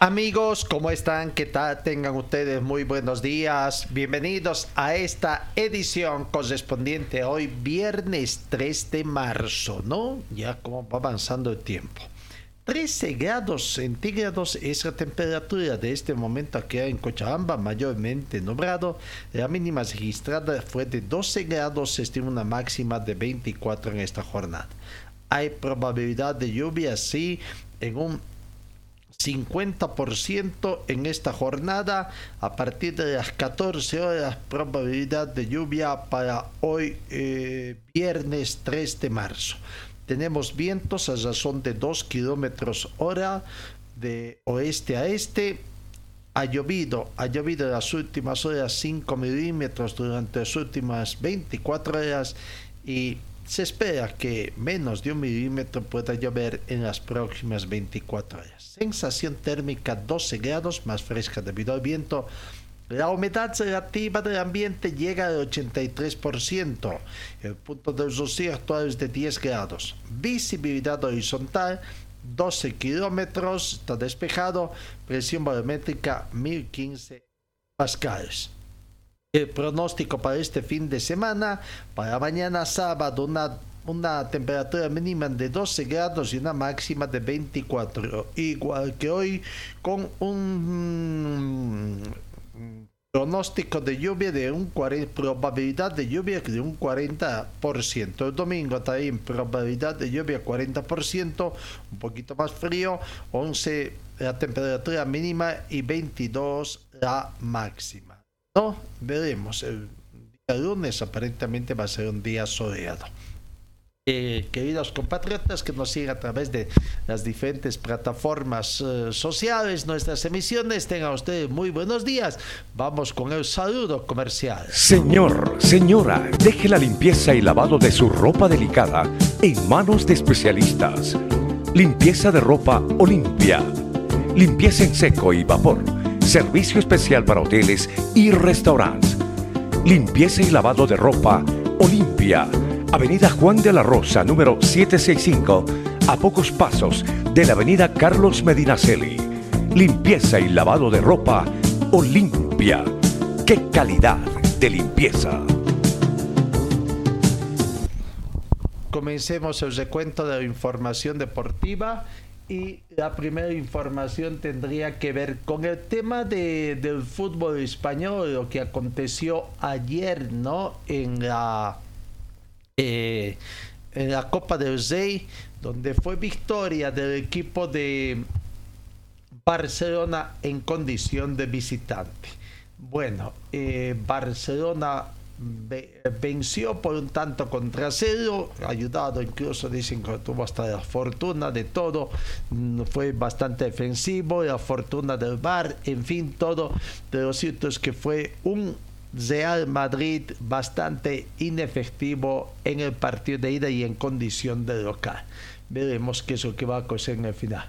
Amigos, ¿cómo están? ¿Qué tal? Tengan ustedes muy buenos días. Bienvenidos a esta edición correspondiente hoy, viernes 3 de marzo, ¿no? Ya como va avanzando el tiempo. 13 grados centígrados es la temperatura de este momento aquí en Cochabamba, mayormente nublado. La mínima registrada fue de 12 grados, se estima una máxima de 24 en esta jornada. Hay probabilidad de lluvia, sí, en un 50% en esta jornada. A partir de las 14 horas, probabilidad de lluvia para hoy, eh, viernes 3 de marzo. Tenemos vientos a razón de 2 kilómetros hora de oeste a este. Ha llovido, ha llovido en las últimas horas 5 milímetros durante las últimas 24 horas y se espera que menos de un milímetro pueda llover en las próximas 24 horas. Sensación térmica 12 grados, más fresca debido al viento. La humedad relativa del ambiente llega al 83%. El punto de rocío actual es de 10 grados. Visibilidad horizontal 12 kilómetros, está despejado. Presión barométrica 1015 pascales. El pronóstico para este fin de semana, para mañana sábado, una, una temperatura mínima de 12 grados y una máxima de 24, igual que hoy, con un pronóstico de lluvia de un 40, probabilidad de lluvia de un 40%. El domingo también probabilidad de lluvia 40%, un poquito más frío, 11 la temperatura mínima y 22 la máxima. No, veremos. El día lunes aparentemente va a ser un día soleado. Eh, queridos compatriotas que nos siguen a través de las diferentes plataformas eh, sociales, nuestras emisiones, tengan ustedes muy buenos días. Vamos con el saludo comercial. Señor, señora, deje la limpieza y lavado de su ropa delicada en manos de especialistas. Limpieza de ropa Olimpia. Limpieza en seco y vapor. Servicio especial para hoteles y restaurantes. Limpieza y lavado de ropa Olimpia Avenida Juan de la Rosa, número 765, a pocos pasos de la Avenida Carlos Medinaceli. Limpieza y lavado de ropa Olimpia. ¡Qué calidad de limpieza! Comencemos el recuento de la información deportiva y la primera información tendría que ver con el tema de, del fútbol español, lo que aconteció ayer, ¿no? En la eh, en la Copa del Rey, donde fue victoria del equipo de Barcelona en condición de visitante. Bueno, eh, Barcelona venció por un tanto contra cero, ayudado incluso dicen que tuvo hasta la fortuna de todo, mm, fue bastante defensivo, la fortuna del bar, en fin, todo, pero lo cierto es que fue un Real Madrid bastante inefectivo en el partido de ida y en condición de local. Veremos qué es lo que va a coser en el final.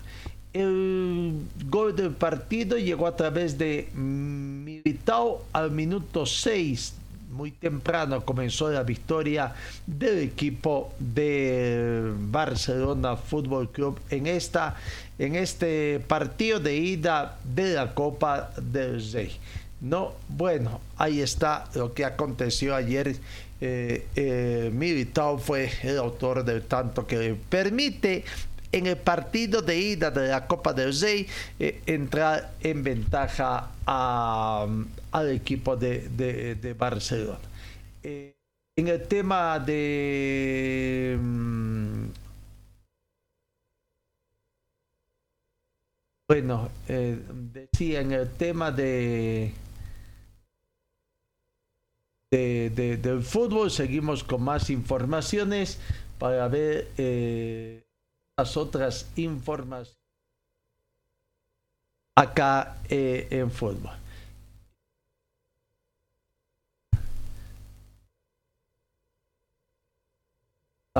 El gol del partido llegó a través de Militao al minuto 6. Muy temprano comenzó la victoria del equipo de Barcelona Fútbol Club en, esta, en este partido de ida de la Copa del Rey. No, bueno, ahí está lo que aconteció ayer. Eh, eh, fue el autor del tanto que permite en el partido de ida de la Copa del Rey eh, entrar en ventaja al equipo de, Barcelona. Eh, en el tema de... Mm, bueno, eh, decía en el tema de... del fútbol seguimos con más informaciones para ver eh, las otras informaciones acá en fútbol.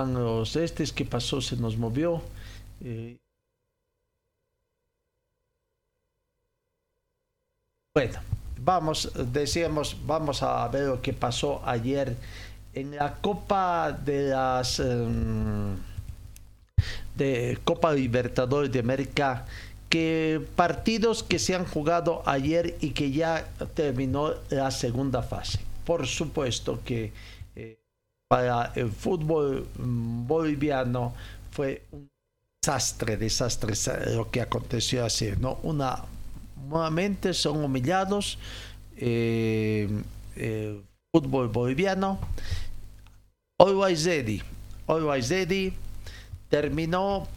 Los estes que pasó se nos movió eh. bueno vamos decíamos vamos a ver lo que pasó ayer en la Copa de las em, de Copa Libertadores de América que partidos que se han jugado ayer y que ya terminó la segunda fase. Por supuesto que para el fútbol boliviano fue un desastre, desastre lo que aconteció así, ¿no? Nuevamente son humillados. Eh, eh, fútbol boliviano. Always Ready, Always Ready terminó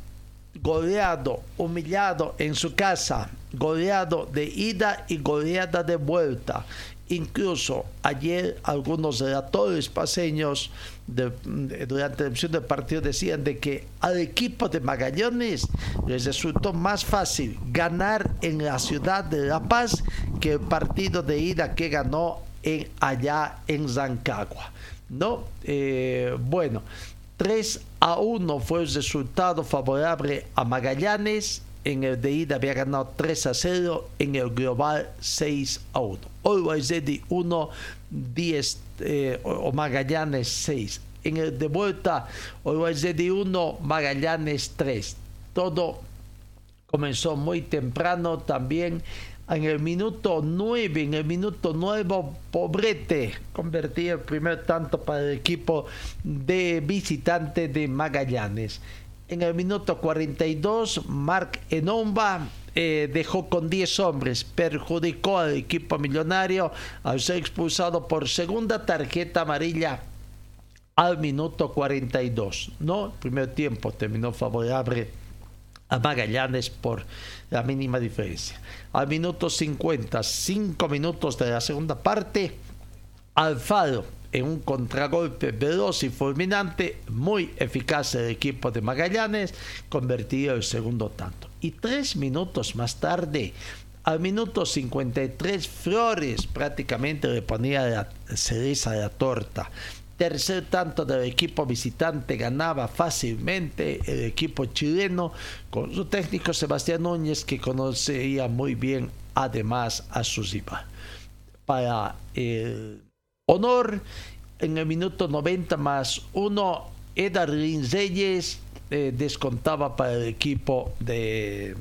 goleado, humillado en su casa, goleado de ida y goleada de vuelta. Incluso ayer algunos relatores paseños durante la emisión del partido decían de que al equipo de Magallanes les resultó más fácil ganar en la ciudad de La Paz que el partido de ida que ganó en, allá en Zancagua. ¿no? Eh, bueno, 3 a 1 fue el resultado favorable a Magallanes. En el de ida había ganado 3 a 0, en el global 6 a 1. Always Ready 1, 10 eh, o Magallanes 6. En el de vuelta, Always Ready 1, Magallanes 3. Todo comenzó muy temprano también en el minuto 9, en el minuto 9, Pobrete convertía el primer tanto para el equipo de visitante de Magallanes. En el minuto 42, Mark Enomba dejó con 10 hombres, perjudicó al equipo millonario al ser expulsado por segunda tarjeta amarilla al minuto 42. ¿no? El primer tiempo terminó favorable a Magallanes por la mínima diferencia. Al minuto 50, 5 minutos de la segunda parte, Alfaro en un contragolpe veloz y fulminante, muy eficaz el equipo de Magallanes, convertido el segundo tanto. Y tres minutos más tarde, al minuto 53, Flores prácticamente le ponía la cereza de la torta tercer tanto del equipo visitante ganaba fácilmente el equipo chileno con su técnico Sebastián Núñez que conocía muy bien además a su. Para el honor, en el minuto 90 más uno, Edarlin Reyes eh, descontaba para el equipo de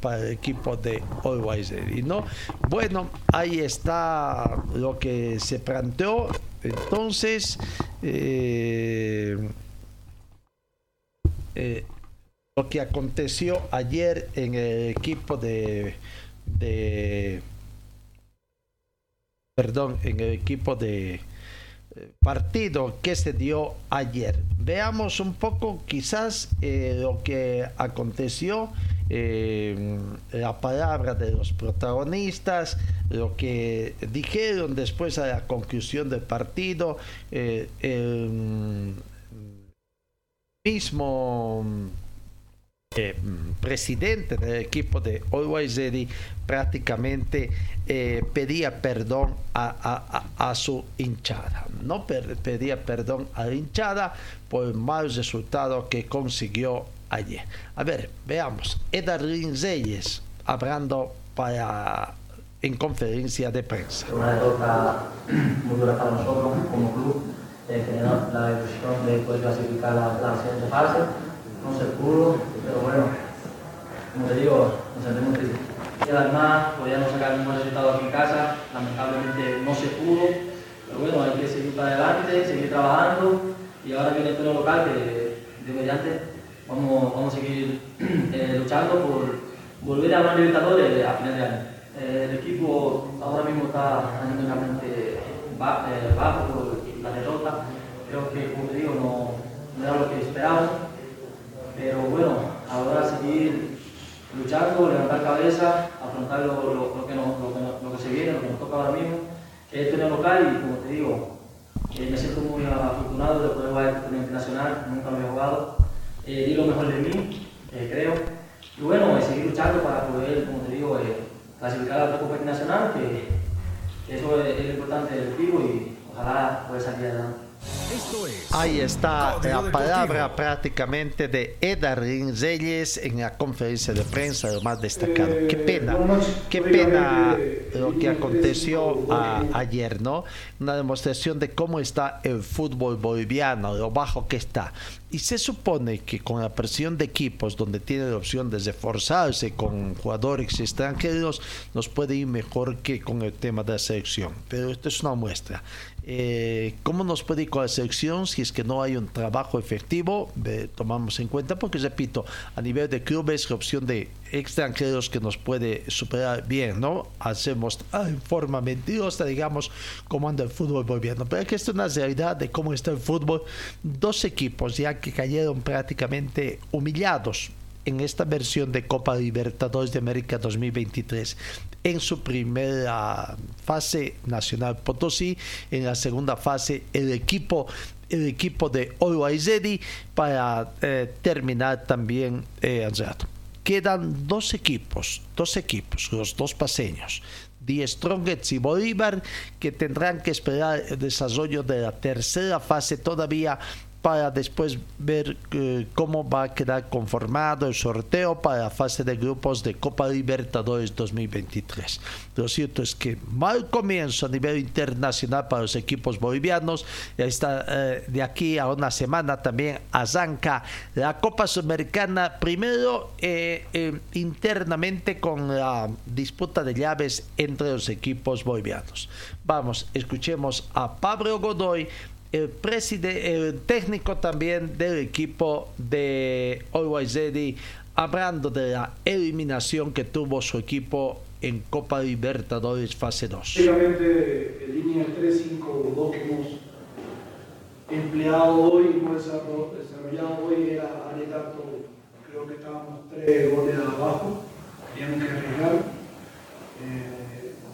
para el equipo de Always Ready, ¿no? Bueno, ahí está lo que se planteó. Entonces, eh, eh, lo que aconteció ayer en el equipo de, de perdón, en el equipo de partido que se dio ayer. Veamos un poco quizás eh, lo que aconteció, eh, la palabra de los protagonistas, lo que dijeron después a la conclusión del partido, eh, el mismo eh, presidente del equipo de Always Ready prácticamente eh, pedía perdón a, su hinchada. No pedía perdón a la hinchada por el mal resultado que consiguió ayer. A ver, veamos. Edarlin Reyes hablando para en conferencia de prensa. Una derrota muy dura para nosotros como club, eh, la decisión de poder clasificar la, la siguiente fase no se pudo, pero bueno, como te digo, nos sentimos tristes. Y además, podíamos sacar un buen resultado aquí en casa, lamentablemente no se pudo, pero bueno, hay que seguir para adelante, seguir trabajando y ahora viene el pleno local que, de mediante, vamos, vamos a seguir eh, luchando por volver a ganar Libertadores a final de año. Eh, el equipo ahora mismo está anímicamente bajo por la derrota. Creo que, como te digo, no era lo que esperábamos. Pero bueno, ahora seguir luchando, levantar cabeza, afrontar lo, que, nos, lo, que, se viene, lo que nos toca ahora mismo, que es tener local y como te digo, eh, me siento muy afortunado de poder jugar en internacional, nunca lo había jugado, eh, di lo mejor de mí, eh, creo, y bueno, seguir luchando para poder, como te digo, clasificar a la Copa Internacional, que, eso es, es, lo importante del equipo y ojalá pueda salir adelante. Ahí está la palabra prácticamente de Edarín Reyes en la conferencia de prensa, lo más destacado. Qué pena, qué pena lo que aconteció ayer, ¿no? Una demostración de cómo está el fútbol boliviano, lo bajo que está. Y se supone que con la presión de equipos donde tiene la opción de reforzarse con jugadores extranjeros, nos puede ir mejor que con el tema de la selección. Pero esto es una muestra. Eh, ¿Cómo nos puede ir con la selección si es que no hay un trabajo efectivo? tomamos en cuenta porque, repito, a nivel de clubes, la opción de extranjeros que nos puede superar bien, ¿no? Hacemos en forma mentirosa, digamos, cómo anda el fútbol boliviano. Pero que esto es una realidad de cómo está el fútbol. Dos equipos ya que cayeron prácticamente humillados en esta versión de Copa Libertadores de América 2023 en su primera fase Nacional Potosí, en la segunda fase el equipo el equipo de Oroaizedi para eh, terminar también eh, Quedan dos equipos, dos equipos, los dos paseños, Die Strongets y Bolívar, que tendrán que esperar el desarrollo de la tercera fase todavía para después ver eh, cómo va a quedar conformado el sorteo para la fase de grupos de Copa Libertadores 2023. Lo cierto es que mal comienzo a nivel internacional para los equipos bolivianos. Está, eh, de aquí a una semana también arranca la Copa Sudamericana, primero eh, internamente con la disputa de llaves entre los equipos bolivianos. Vamos, escuchemos a Pablo Godoy el, presidente, el técnico también del equipo de Always hablando de la eliminación que tuvo su equipo en Copa Libertadores fase 2. Básicamente, en línea 3-5-2 que hemos empleado hoy, hemos desarrollado hoy, era tanto creo que estábamos tres goles abajo, teníamos que arriesgar. Eh,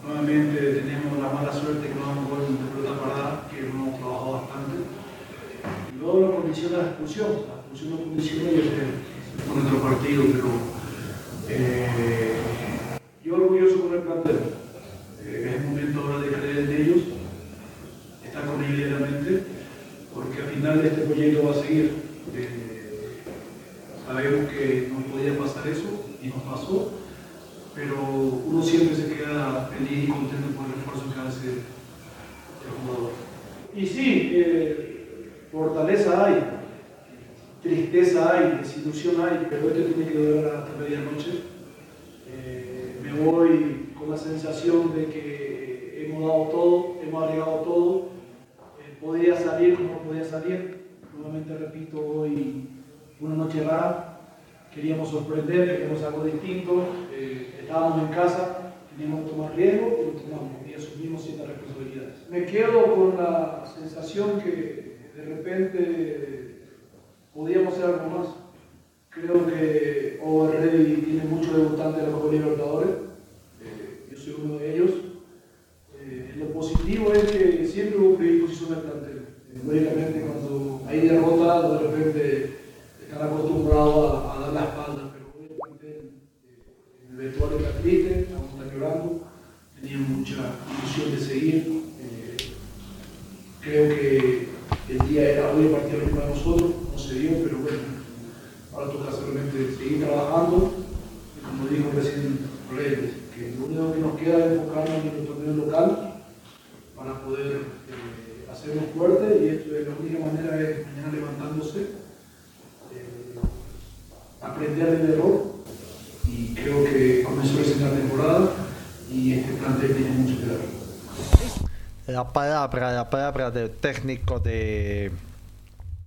nuevamente tenemos la mala suerte que no damos gol de pelota parada, que no hemos trabajado bastante. Y luego la condición de la expulsión, la expulsión no condiciona y nuestro partido, pero eh, yo orgulloso con el plantel. Eh, es el momento ahora de creer en ellos, estar con ellos diariamente, porque al final de este proyecto va a seguir. Eh, sabemos que nos podía pasar eso y nos pasó pero uno siempre se queda feliz y contento por el esfuerzo que hace el jugador. Y sí, eh, fortaleza hay, tristeza hay, desilusión hay, pero esto tiene que durar hasta medianoche. Eh, me voy con la sensación de que hemos dado todo, hemos agregado todo, eh, podía salir como podía salir. Nuevamente repito, hoy una noche rara, queríamos sorprender, queríamos algo distinto, eh, estábamos en casa, teníamos que tomar riesgo y lo tomamos y asumimos ciertas responsabilidades. Me quedo con la que de repente podíamos hacer algo más. Creo que Rey tiene muchos debutantes de Copa Libertadores, eh, yo soy uno de ellos. Eh, lo positivo es que siempre hubo predisposición del plantel. lógicamente cuando hay derrota, de repente están acostumbrados a, dar la espalda, pero hoy el plantel, eh, el vestuario está triste, están llorando, tenían mucha ilusión de seguir. Eh, creo que el día era hoy partido para nosotros, no se dio, pero bueno, ahora toca solamente seguir trabajando, y como dijo recién Reyes, que lo único que nos queda es enfocarnos en nuestro torneo local para poder eh, hacernos fuertes y esto es la única manera es mañana levantándose aprender del error y creo que comenzó esa temporada y este plantel tiene mucho que dar. La palabra, la palabra del técnico de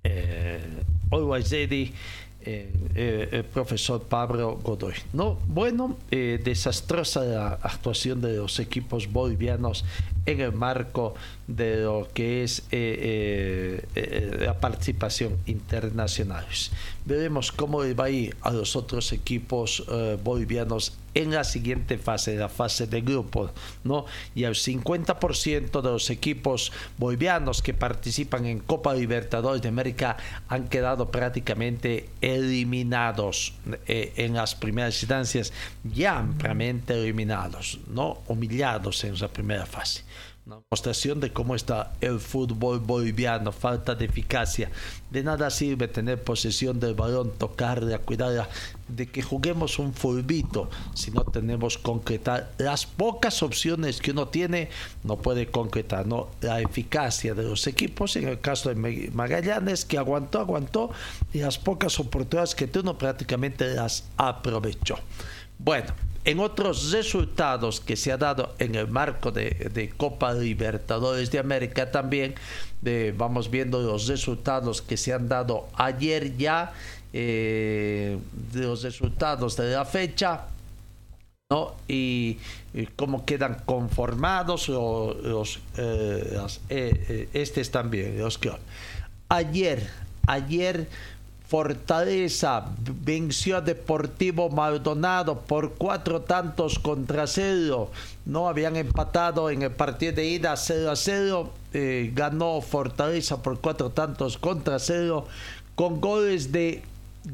eh, Always el profesor Pablo Godoy. No, bueno, desastrosa la actuación de los equipos bolivianos en el marco de lo que es la participación internacional. Veremos cómo va a ir a los otros equipos bolivianos en la siguiente fase, la fase de grupo, ¿no? Y el 50% de los equipos bolivianos que participan en Copa Libertadores de América han quedado prácticamente eliminados eh, en las primeras instancias, ya ampliamente eliminados, ¿no? Humillados en esa primera fase una demostración de cómo está el fútbol boliviano, falta de eficacia. De nada sirve tener posesión del balón, tocarla, cuidarla, de que juguemos un fulbito si no tenemos concretar las pocas opciones que uno tiene, no puede concretar, ¿no? La eficacia de los equipos, en el caso de Magallanes, que aguantó, aguantó, y las pocas oportunidades que tuvo prácticamente las aprovechó. Bueno, en otros resultados que se ha dado en el marco de, Copa Libertadores de América también, vamos viendo los resultados que se han dado ayer ya, eh, los resultados de la fecha, ¿no? Y, cómo quedan conformados los, eh, eh, estos también, los que ayer, ayer Fortaleza venció a Deportivo Maldonado por cuatro tantos contra cero. No habían empatado en el partido de ida 0 a 0. Eh, ganó Fortaleza por cuatro tantos contra cero con goles de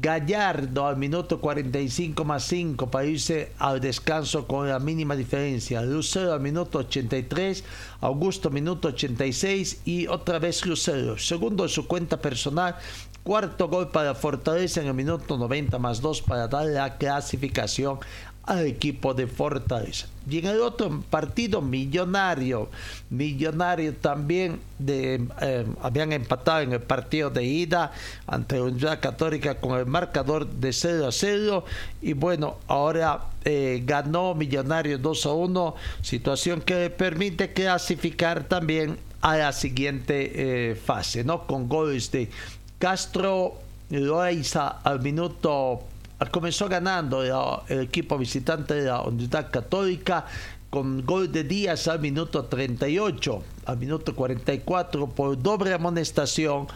Gallardo al minuto 45 más 5 para irse al descanso con la mínima diferencia. Lucero al minuto 83, Augusto minuto 86 y otra vez Lucero. Segundo en su cuenta personal, Cuarto gol para Fortaleza en el minuto 90 más 2 para dar la clasificación al equipo de Fortaleza. Y en el otro partido, Millonario. Millonario también de, eh, habían empatado en el partido de ida ante la Universidad Católica con el marcador de 0 a 0. Y bueno, ahora eh, ganó Millonario 2 a 1, situación que le permite clasificar también a la siguiente eh, fase, ¿no? Con goles de Castro Loaiza al minuto comenzó ganando el, equipo visitante de la Unidad Católica con gol de Díaz al minuto 38, al minuto 44 por doble amonestación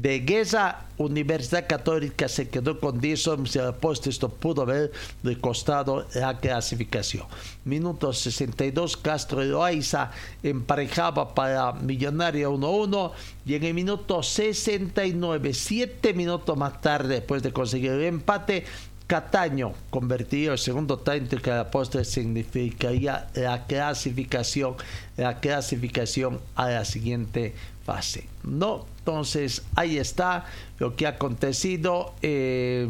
de Guesa, Universidad Católica se quedó con 10 hombres el poste. Esto pudo haber costado la clasificación. Minuto 62, Castro de Loaiza emparejaba para Millonario 1-1. Y en el minuto 69, 7 minutos más tarde, después de conseguir el empate, Cataño convertido el segundo tanto que la postre significaría la clasificación, la clasificación a la siguiente fase. No, entonces ahí está lo que ha acontecido eh,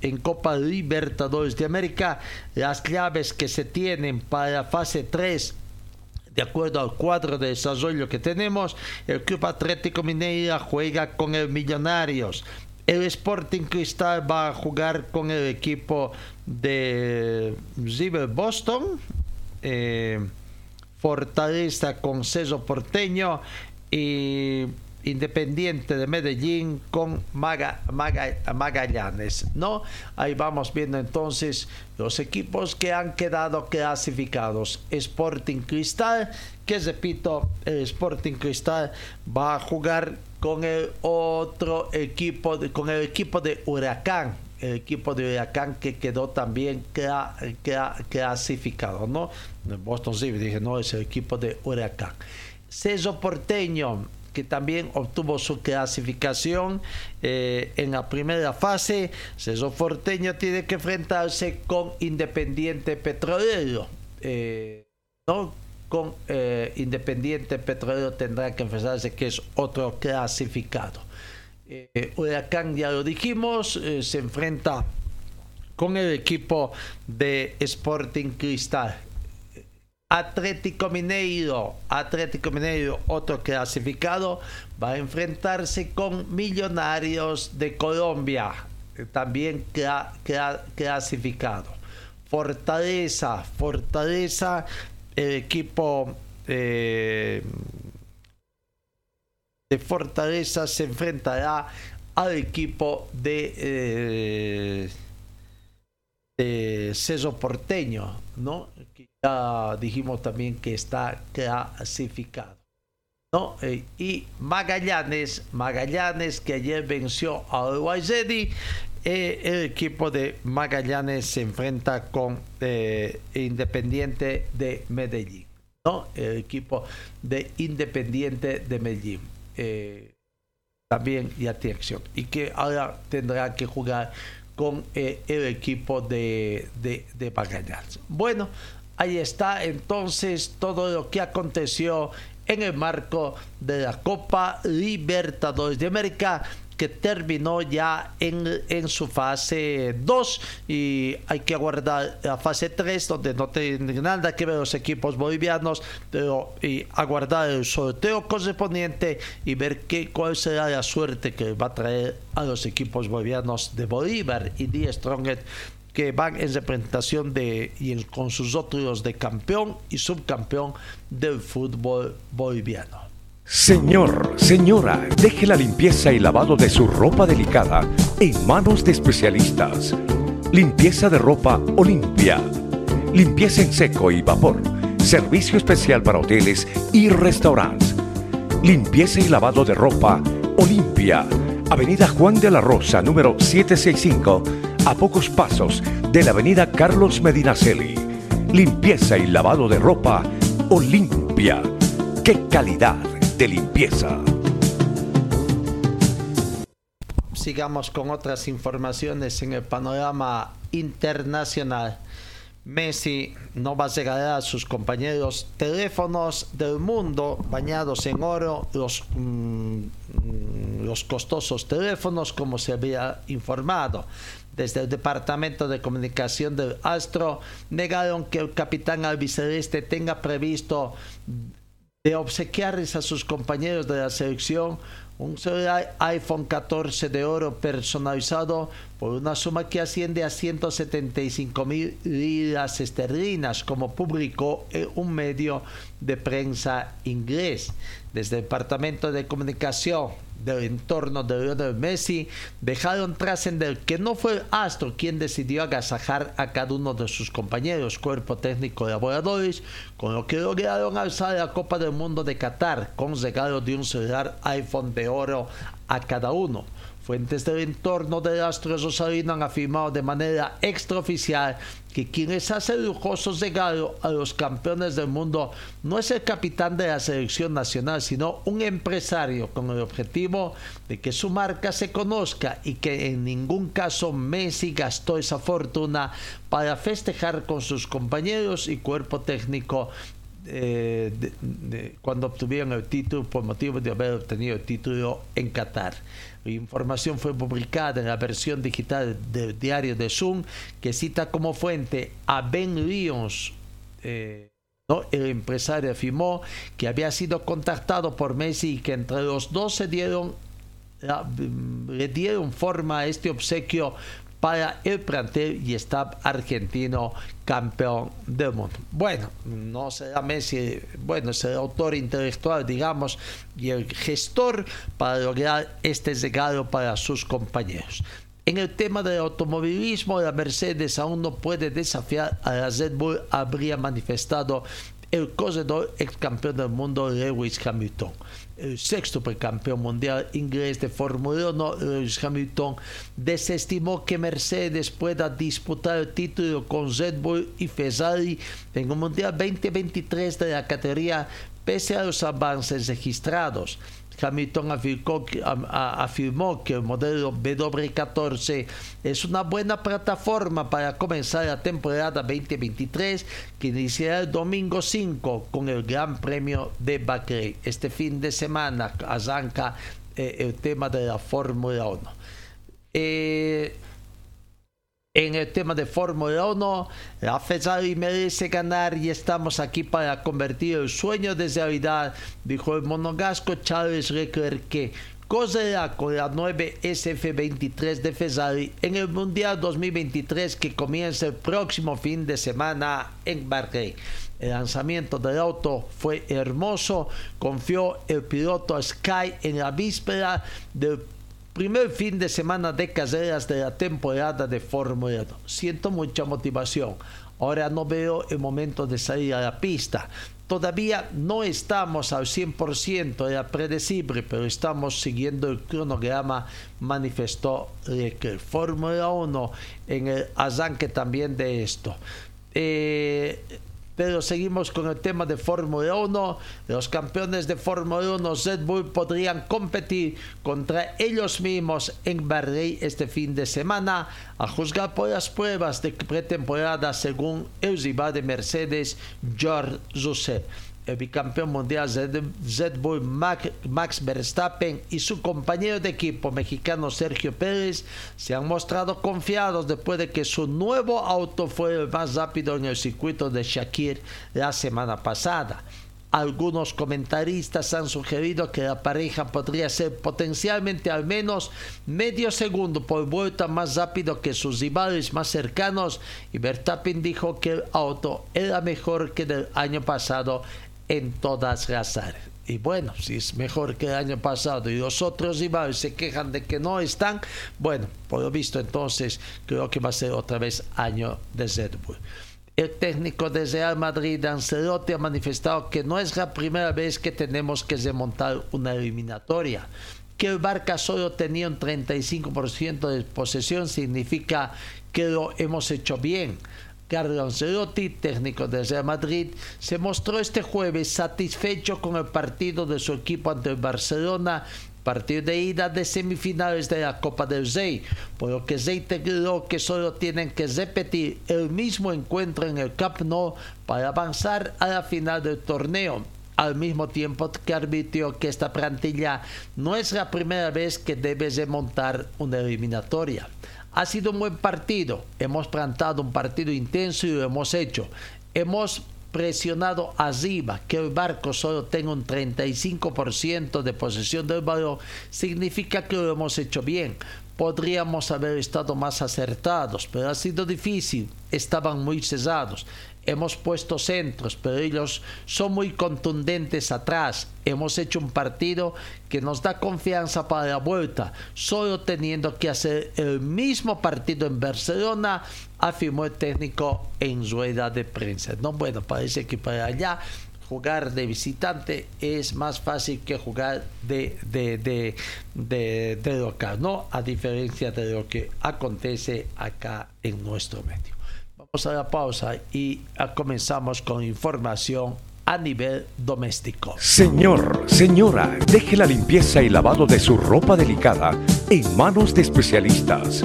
en Copa Libertadores de América, las claves que se tienen para la fase 3 de acuerdo al cuadro de desarrollo que tenemos, el Club Atlético Mineiro juega con el Millonarios. El Sporting Cristal va a jugar con el equipo de River Boston. Eh, Fortaleza con Ceso Porteño y Independiente de Medellín con Magallanes, ¿no? Ahí vamos viendo entonces los equipos que han quedado clasificados. Sporting Cristal, que repito, el Sporting Cristal va a jugar con el otro equipo, con el equipo de Huracán, el equipo de Huracán que quedó también clasificado, ¿no? Boston City, dije, no, es el equipo de Huracán. Ceso Porteño, que también obtuvo su clasificación eh, en la primera fase. Ceso Porteño tiene que enfrentarse con Independiente Petrolero. Eh, ¿no? Con eh, Independiente Petrolero tendrá que enfrentarse, que es otro clasificado. Huracán, ya lo dijimos, se enfrenta con el equipo de Sporting Cristal. Atlético Mineiro, Atlético Mineiro, otro clasificado, va a enfrentarse con Millonarios de Colombia, también clasificado. Fortaleza, Fortaleza, el equipo eh, de Fortaleza se enfrentará al equipo de, eh, de Ceso Porteño, ¿no? Ya dijimos también que está clasificado. ¿no? Eh, y Magallanes, Magallanes que ayer venció al Guayzedi, eh, el equipo de Magallanes se enfrenta con eh, Independiente de Medellín, ¿no? El equipo de Independiente de Medellín. también ya tiene acción. Y que ahora tendrá que jugar con el equipo de, de, de Magallanes. Bueno, ahí está entonces todo lo que aconteció en el marco de la Copa Libertadores de América que terminó ya en, en su fase 2 y hay que aguardar la fase 3 donde no tiene nada que ver los equipos bolivianos pero y aguardar el sorteo correspondiente y ver qué, cuál será la suerte que va a traer a los equipos bolivianos de Bolívar y Die Strongest que van en representación de y con sus otros de campeón y subcampeón del fútbol boliviano. Señor, señora, deje la limpieza y lavado de su ropa delicada en manos de especialistas. Limpieza de ropa Olimpia. Limpieza en seco y vapor. Servicio especial para hoteles y restaurantes. Limpieza y lavado de ropa Olimpia. Avenida Juan de la Rosa, número 765 a pocos pasos de la avenida Carlos Medinaceli. Limpieza y lavado de ropa Olimpia. ¡Qué calidad de limpieza! Sigamos con otras informaciones en el panorama internacional. Messi no va a regalar a sus compañeros teléfonos del mundo bañados en oro, los, mm, los costosos teléfonos como se había informado desde el Departamento de Comunicación del Astro negaron que el capitán albiceleste tenga previsto de obsequiarles a sus compañeros de la selección un iPhone 14 de oro personalizado por una suma que asciende a 175 mil liras esterlinas, como publicó un medio de prensa inglés. Desde el Departamento de Comunicación del entorno de Lionel Messi dejaron trascender que no fue astro quien decidió agasajar a cada uno de sus compañeros, cuerpo técnico laboradores, con lo que lograron alzar la Copa del Mundo de Qatar con regalo de un celular iPhone de oro a cada uno. Fuentes del entorno del astro Rosalino han afirmado de manera extraoficial que quien les hace lujoso regalo a los campeones del mundo no es el capitán de la selección nacional, sino un empresario con el objetivo de que su marca se conozca y que en ningún caso Messi gastó esa fortuna para festejar con sus compañeros y cuerpo técnico eh, cuando obtuvieron el título por motivo de haber obtenido el título en Qatar. La información fue publicada en la versión digital del diario de Zoom que cita como fuente a Ben Lyons. Eh, el empresario afirmó que había sido contactado por Messi y que entre los dos se dieron, le dieron forma a este obsequio para el plantel y staff argentino campeón del mundo. Bueno, no será Messi, bueno, es el autor intelectual, digamos, y el gestor para lograr este regalo para sus compañeros. En el tema del automovilismo, la Mercedes aún no puede desafiar a la Red Bull, habría manifestado el corredor ex campeón del mundo Lewis Hamilton el sexto precampeón mundial inglés de Fórmula 1, Lewis Hamilton, desestimó que Mercedes pueda disputar el título con Red Bull y Ferrari en el Mundial 2023 de la categoría pese a los avances registrados. Hamilton afirmó que, el modelo W14 es una buena plataforma para comenzar la temporada 2023 que iniciará el domingo 5 con el Gran Premio de Bahrein. Este fin de semana arranca eh, el tema de la Fórmula 1. Eh, en el tema de Fórmula 1. La Ferrari merece ganar y estamos aquí para convertir el sueño de realidad, dijo el monogasco Charles Leclerc que correrá con la 9 SF23 de Ferrari en el Mundial 2023 que comienza el próximo fin de semana en Bahrein. El lanzamiento del auto fue hermoso, confió el piloto Sky en la víspera del Primer fin de semana de carreras de la temporada de Fórmula 1. Siento mucha motivación. Ahora no veo el momento de salir a la pista. Todavía no estamos al 100%, era predecible, pero estamos siguiendo el cronograma, manifestó que Fórmula 1 en el arranque también de esto. Eh, pero seguimos con el tema de Fórmula 1. Los campeones de Fórmula 1 Red Bull podrían competir contra ellos mismos en Bahrein este fin de semana, a juzgar por las pruebas de pretemporada según el rival de Mercedes, George el bicampeón mundial Red Bull Max Verstappen y su compañero de equipo mexicano Sergio Pérez se han mostrado confiados después de que su nuevo auto fue el más rápido en el circuito de Shakir la semana pasada. Algunos comentaristas han sugerido que la pareja podría ser potencialmente al menos medio segundo por vuelta más rápido que sus rivales más cercanos y Verstappen dijo que el auto era mejor que del año pasado en todas las áreas. Y bueno, si es mejor que el año pasado y los otros se quejan de que no están, bueno, por lo visto entonces creo que va a ser otra vez año de Red Bull. El técnico de Real Madrid, Ancelotti, ha manifestado que no es la primera vez que tenemos que remontar una eliminatoria. Que el Barca solo tenía un 35% de posesión significa que lo hemos hecho bien. Carlo Ancelotti, técnico de Real Madrid, se mostró este jueves satisfecho con el partido de su equipo ante el Barcelona partido de ida de semifinales de la Copa del Rey, por lo que reiteró que solo tienen que repetir el mismo encuentro en el Camp Nou para avanzar a la final del torneo. Al mismo tiempo que advirtió que esta plantilla no es la primera vez que debe remontar una eliminatoria. Ha sido un buen partido. Hemos plantado un partido intenso y lo hemos hecho. Hemos presionado arriba, que el barco solo tenga un 35% de posesión del balón, significa que lo hemos hecho bien. Podríamos haber estado más acertados, pero ha sido difícil. Estaban muy cesados. Hemos puesto centros, pero ellos son muy contundentes atrás. Hemos hecho un partido que nos da confianza para la vuelta, solo teniendo que hacer el mismo partido en Barcelona, afirmó el técnico en rueda de prensa. No, bueno, parece que para allá jugar de visitante es más fácil que jugar de, de, de, de, local, ¿no? A diferencia de lo que acontece acá en nuestro medio a la pausa y comenzamos con información a nivel doméstico. Señor, señora, deje la limpieza y lavado de su ropa delicada en manos de especialistas.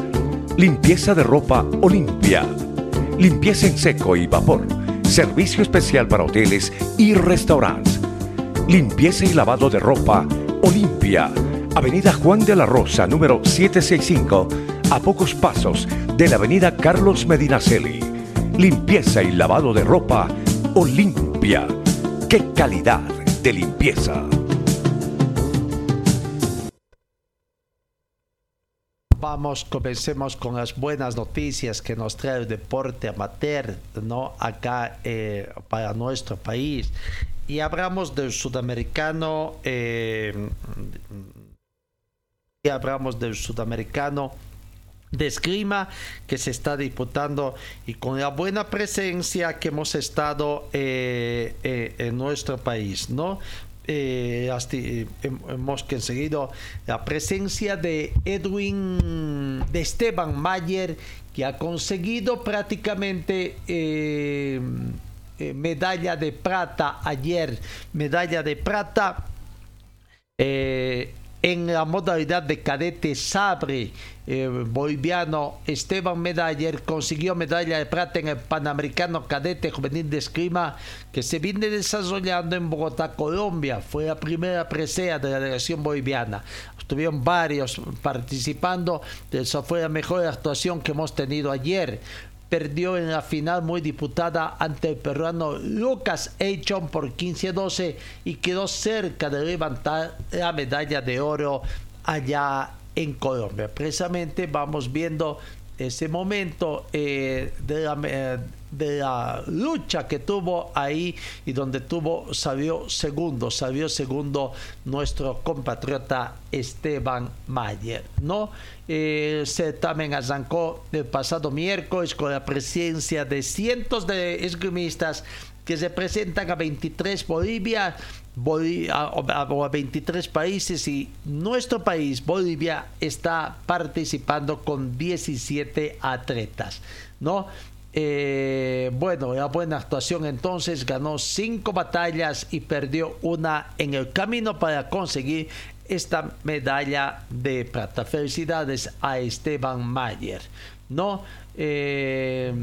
Limpieza de ropa Olimpia. Limpieza en seco y vapor. Servicio especial para hoteles y restaurantes. Limpieza y lavado de ropa Olimpia. Avenida Juan de la Rosa, número 765, a pocos pasos de la Avenida Carlos Medinaceli limpieza y lavado de ropa Olimpia. ¡Qué calidad de limpieza! Vamos, comencemos con las buenas noticias que nos trae el deporte amateur, ¿no? Acá eh, para nuestro país. Y hablamos del sudamericano, eh, y hablamos del sudamericano de esgrima que se está disputando y con la buena presencia que hemos estado eh, eh, en nuestro país, ¿no? Eh, hemos conseguido la presencia de Edwin, de Esteban Mayer, que ha conseguido prácticamente medalla de plata ayer, medalla de plata en la modalidad de cadete sabre eh, boliviano Esteban Medaller consiguió medalla de plata en el Panamericano Cadete Juvenil de Esgrima que se viene desarrollando en Bogotá, Colombia. Fue la primera presea de la delegación boliviana. Estuvieron varios participando. Esa fue la mejor actuación que hemos tenido ayer perdió en la final muy disputada ante el peruano Lucas Eichon por 15-12 y quedó cerca de levantar la medalla de oro allá en Colombia. Precisamente vamos viendo ese momento eh, de, la, eh, de, la, lucha que tuvo ahí y donde tuvo, salió segundo, salió segundo nuestro compatriota Esteban Mayer, ¿no? Eh, se también arrancó el pasado miércoles con la presencia de cientos de esgrimistas que se presentan a 23 Bolivia, a, 23 países y nuestro país, Bolivia, está participando con 17 atletas, ¿no? Eh, bueno, la buena actuación entonces ganó cinco batallas y perdió una en el camino para conseguir esta medalla de plata. Felicidades a Esteban Mayer. ¿no? Eh,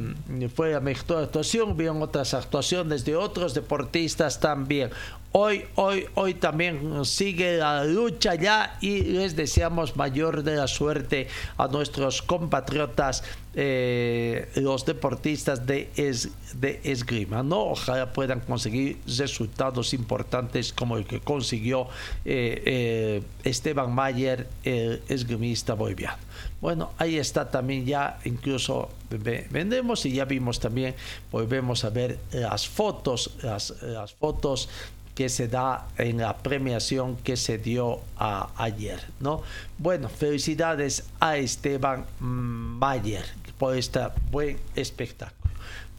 fue la mejor actuación, vieron otras actuaciones de otros deportistas también. Hoy, hoy, hoy también sigue la lucha ya y les deseamos mayor de la suerte a nuestros compatriotas, eh, los deportistas de, de esgrima. ¿no? Ojalá puedan conseguir resultados importantes como el que consiguió eh, Esteban Mayer, el esgrimista boliviano. Bueno, ahí está también ya, incluso vendemos y ya vimos también, volvemos a ver las fotos, las, fotos que se da en la premiación que se dio ayer, ¿no? Bueno, felicidades a Esteban Mayer por este buen espectáculo.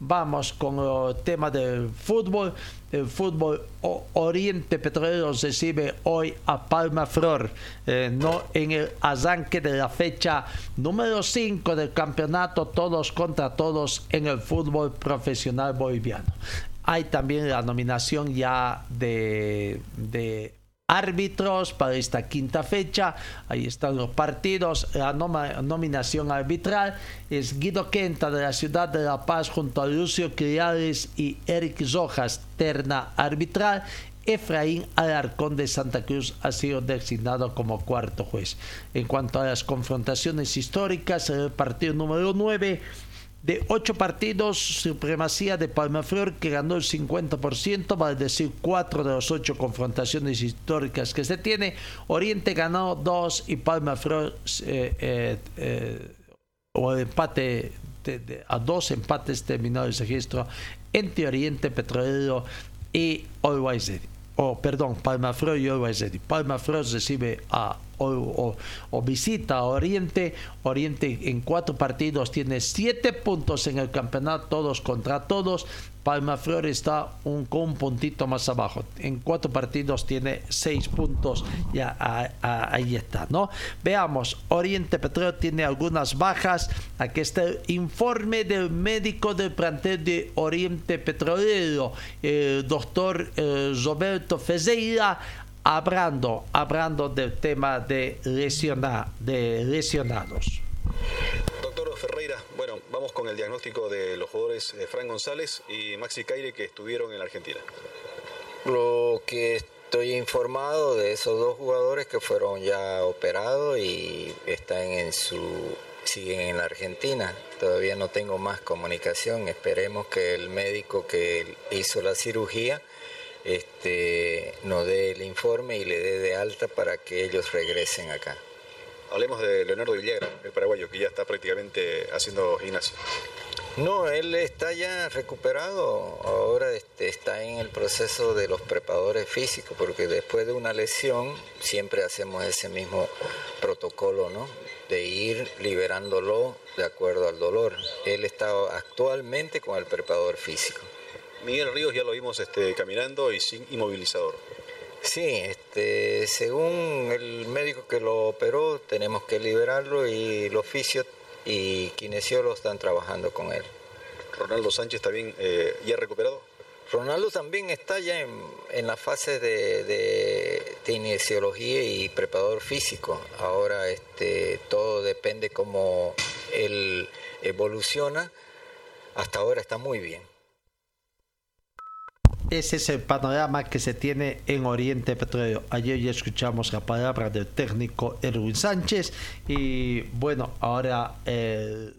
Vamos con el tema del fútbol. El fútbol Oriente Petrolero recibe hoy a Palma Flor, eh, no en el arranque de la fecha número 5 del campeonato, todos contra todos en el fútbol profesional boliviano. Hay también la nominación ya de, árbitros para esta quinta fecha. Ahí están los partidos. La nominación arbitral es Guido Quenta de la ciudad de La Paz junto a Lucio Criales y Eric Rojas, terna arbitral. Efraín Alarcón de Santa Cruz ha sido designado como cuarto juez. En cuanto a las confrontaciones históricas, el partido número 9 de ocho partidos, supremacía de Palmaflor que ganó el 50%, vale decir cuatro de las ocho confrontaciones históricas que se tiene. Oriente ganó dos y Palmaflor eh, eh, eh, o empate a dos empates terminó el registro entre Oriente Petrolero y Always O perdón, Palmaflor y Always Palmaflor recibe a o, visita a Oriente. Oriente en cuatro partidos tiene siete puntos en el campeonato, todos contra todos. Palma Flor está un, con un puntito más abajo. En cuatro partidos tiene seis puntos. Ya ahí está, ¿no? Veamos, Oriente Petróleo tiene algunas bajas. Aquí está el informe del médico del plantel de Oriente Petrolero, el doctor eh, Roberto Fezeira hablando, hablando del tema de, de lesionados. Doctor Ferreira, bueno, vamos con el diagnóstico de los jugadores eh, Fran González y Maxi Caire que estuvieron en la Argentina. Lo que estoy informado de esos dos jugadores que fueron ya operados y están en su siguen en la Argentina. Todavía no tengo más comunicación. Esperemos que el médico que hizo la cirugía este, nos dé el informe y le dé de alta para que ellos regresen acá. Hablemos de Leonardo Villagra, el paraguayo, que ya está prácticamente haciendo gimnasio. No, él está ya recuperado, ahora este, está en el proceso de los preparadores físicos, porque después de una lesión siempre hacemos ese mismo protocolo, ¿no? De ir liberándolo de acuerdo al dolor. Él está actualmente con el preparador físico. Miguel Ríos ya lo vimos este, caminando y sin inmovilizador. Sí, este, según el médico que lo operó, tenemos que liberarlo y los fisios y kinesiólogos están trabajando con él. Ronaldo Sánchez también eh, ya recuperado. Ronaldo también está ya en, la fase de, de, kinesiología y preparador físico. Ahora este, todo depende cómo él evoluciona. Hasta ahora está muy bien. Ese es el panorama que se tiene en Oriente Petróleo. Ayer ya escuchamos la palabra del técnico Erwin Sánchez y bueno, ahora eh,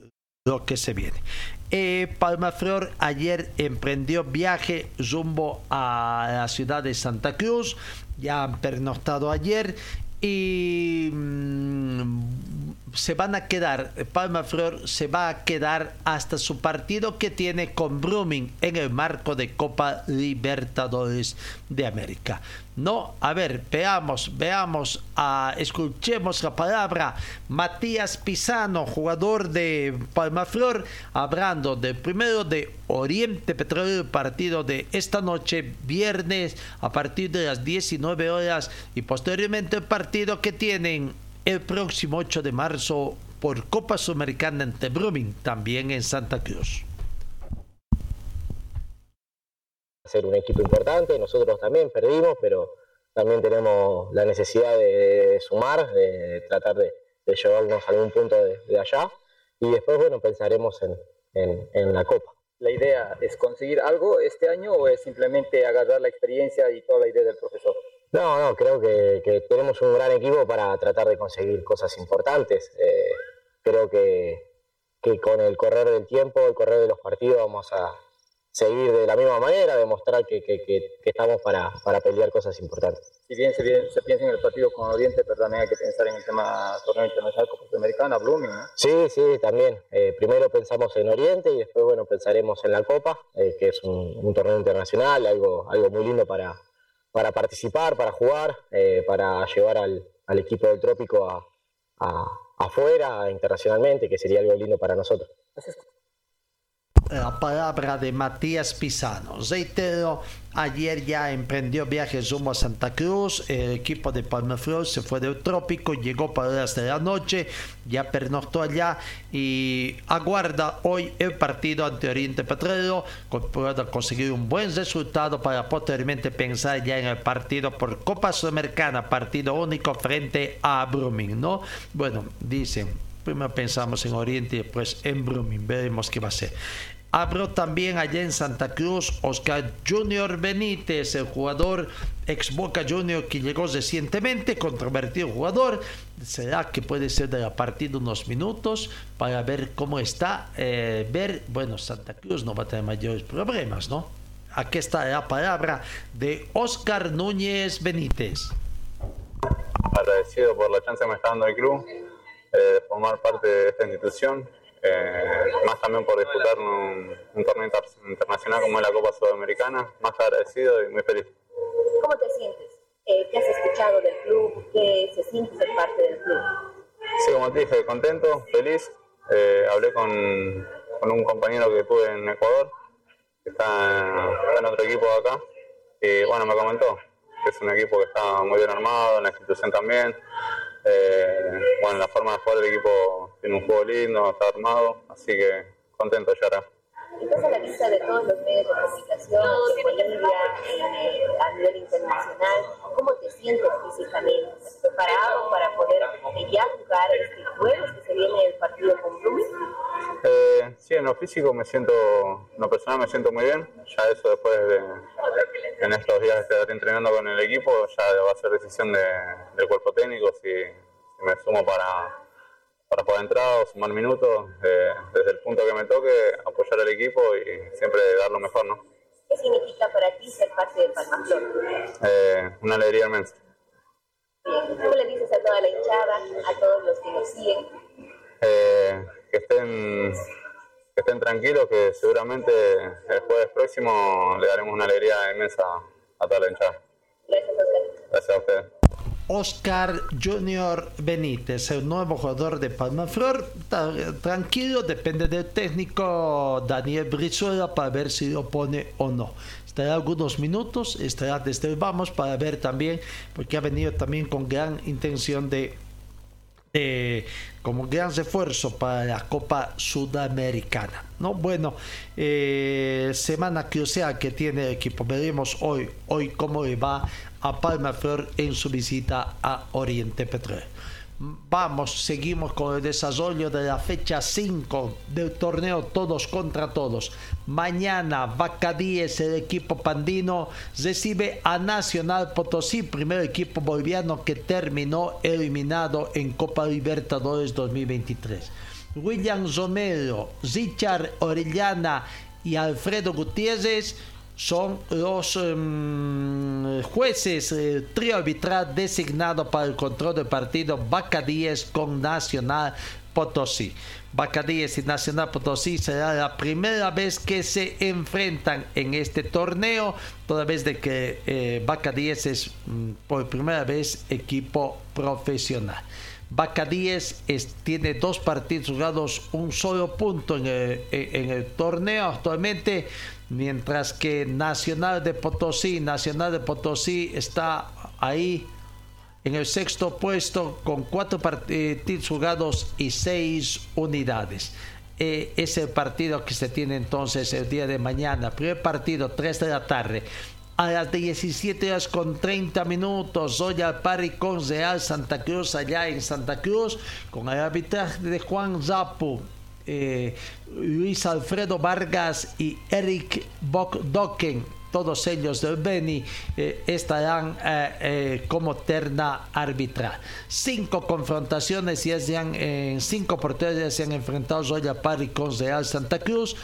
lo que se viene. Eh, Palmaflor ayer emprendió viaje rumbo a la ciudad de Santa Cruz. Ya han pernoctado ayer y mm, se van a quedar, Palma Flor se va a quedar hasta su partido que tiene con Brumming en el marco de Copa Libertadores de América. No, a ver, veamos, veamos, uh, escuchemos la palabra Matías Pisano, jugador de Palmaflor, hablando del primero de Oriente Petróleo, partido de esta noche, viernes, a partir de las 19 horas, y posteriormente el partido que tienen el próximo 8 de marzo por Copa Sudamericana ante Brumming, también en Santa Cruz ser un equipo importante, nosotros también perdimos, pero también tenemos la necesidad de, sumar, de tratar de, llevarnos a algún punto de, allá y después, bueno, pensaremos en, la Copa. ¿La idea es conseguir algo este año o es simplemente agarrar la experiencia y toda la idea del profesor? No, no, creo que, tenemos un gran equipo para tratar de conseguir cosas importantes. Eh, creo que, que con el correr del tiempo, el correr de los partidos, vamos a, seguir de la misma manera, demostrar que, que, que, estamos para, para, pelear cosas importantes. Si bien se, se, piensa en el partido con Oriente, pero también hay que pensar en el tema torneo internacional Copa Sudamericana, Blooming, ¿no? Sí, sí, también. Eh, primero pensamos en Oriente y después, bueno, pensaremos en la Copa, eh, que es un, un, torneo internacional, algo, algo muy lindo para, para participar, para jugar, eh, para llevar al, equipo del Trópico a, a, afuera, internacionalmente, que sería algo lindo para nosotros. La palabra de Matías Pisano. Reitero, ayer ya emprendió viajes rumbo a Santa Cruz, el equipo de Palmaflor se fue del trópico, llegó para las de la noche, ya pernoctó allá y aguarda hoy el partido ante Oriente Petrolero, pueda conseguir un buen resultado para posteriormente pensar ya en el partido por Copa Sudamericana, partido único frente a Brumming, ¿no? Bueno, dicen, primero pensamos en Oriente y después en Brumming, veremos qué va a ser. Habló también allá en Santa Cruz Oscar Junior Benítez, el jugador ex Boca Junior que llegó recientemente, controvertido jugador. ¿Será que puede ser de la partida unos minutos para ver cómo está? Eh, ver, bueno, Santa Cruz no va a tener mayores problemas, ¿no? Aquí está la palabra de Oscar Núñez Benítez. Agradecido por la chance que me está dando el club eh, formar parte de esta institución eh, más también por disputar un, torneo internacional como es la Copa Sudamericana, más agradecido y muy feliz. ¿Cómo te sientes? Eh, ¿Qué has escuchado del club? ¿Qué se siente ser parte del club? Sí, como te dije, contento, feliz. Eh, hablé con, con, un compañero que tuve en Ecuador, que está en, otro equipo de acá, y bueno, me comentó que es un equipo que está muy bien armado, en la institución también, eh, bueno, la forma de jugar del equipo tiene un juego lindo, está armado, así que contento ya ahora. Estás a la vista de todos los medios de comunicación en Bolivia, en, a nivel internacional. ¿Cómo te sientes físicamente? ¿Estás preparado para poder eh, ya jugar este jueves que se viene el partido con Blues? Eh, sí, en lo físico me siento, en lo personal me siento muy bien. Ya eso después de, en estos días de estar entrenando con el equipo, ya va a ser decisión de, del cuerpo técnico si, si me sumo para para poder entrar o sumar minutos, eh, desde el punto que me toque, apoyar al equipo y siempre dar lo mejor, ¿no? ¿Qué significa para ti ser parte de Palmaflor? Eh, una alegría inmensa. Bien, ¿cómo le dices a toda la hinchada, a todos los que nos siguen? Eh, que estén que estén tranquilos, que seguramente el jueves próximo le daremos una alegría inmensa a toda la hinchada. Gracias, Oscar. Gracias a ustedes. Oscar Junior Benítez, el nuevo jugador de Palmaflor. Tranquilo, depende del técnico Daniel Brizuela para ver si lo pone o no. Estará algunos minutos, estará desde el vamos para ver también, porque ha venido también con gran intención de como gran refuerzo para la Copa Sudamericana. ¿no? Bueno, eh, semana crucial que tiene el equipo. Veremos hoy, hoy cómo le va a Palma Flor en su visita a Oriente Petróleo. Vamos, seguimos con el desarrollo de la fecha 5 del torneo Todos contra Todos. Mañana, 10, el equipo pandino, recibe a Nacional Potosí, primer equipo boliviano que terminó eliminado en Copa Libertadores 2023. William Romero, Richard Orellana y Alfredo Gutiérrez son los em, jueces, el trío arbitral designado para el control del partido 10 con Nacional Potosí. 10 y Nacional Potosí será la primera vez que se enfrentan en este torneo, toda vez de que eh, 10 es mm, por primera vez equipo profesional. Vaca 10 es- tiene dos partidos jugados, un solo punto en en el torneo actualmente, mientras que Nacional de Potosí, Nacional de Potosí está ahí en el sexto puesto con cuatro partidos jugados y seis unidades. Eh, es el partido que se tiene entonces el día de mañana. Primer partido, 3 de la tarde. A las 17 horas con 30 minutos, hoy al Pari con Real Santa Cruz, allá en Santa Cruz, con el arbitraje de Juan Zapu, eh, Luis Alfredo Vargas y Eric Bokdoken, todos ellos del Beni, eh, estarán eh, como terna arbitral. Cinco confrontaciones ya se han, se han enfrentado Zoya Pari con Real Santa Cruz.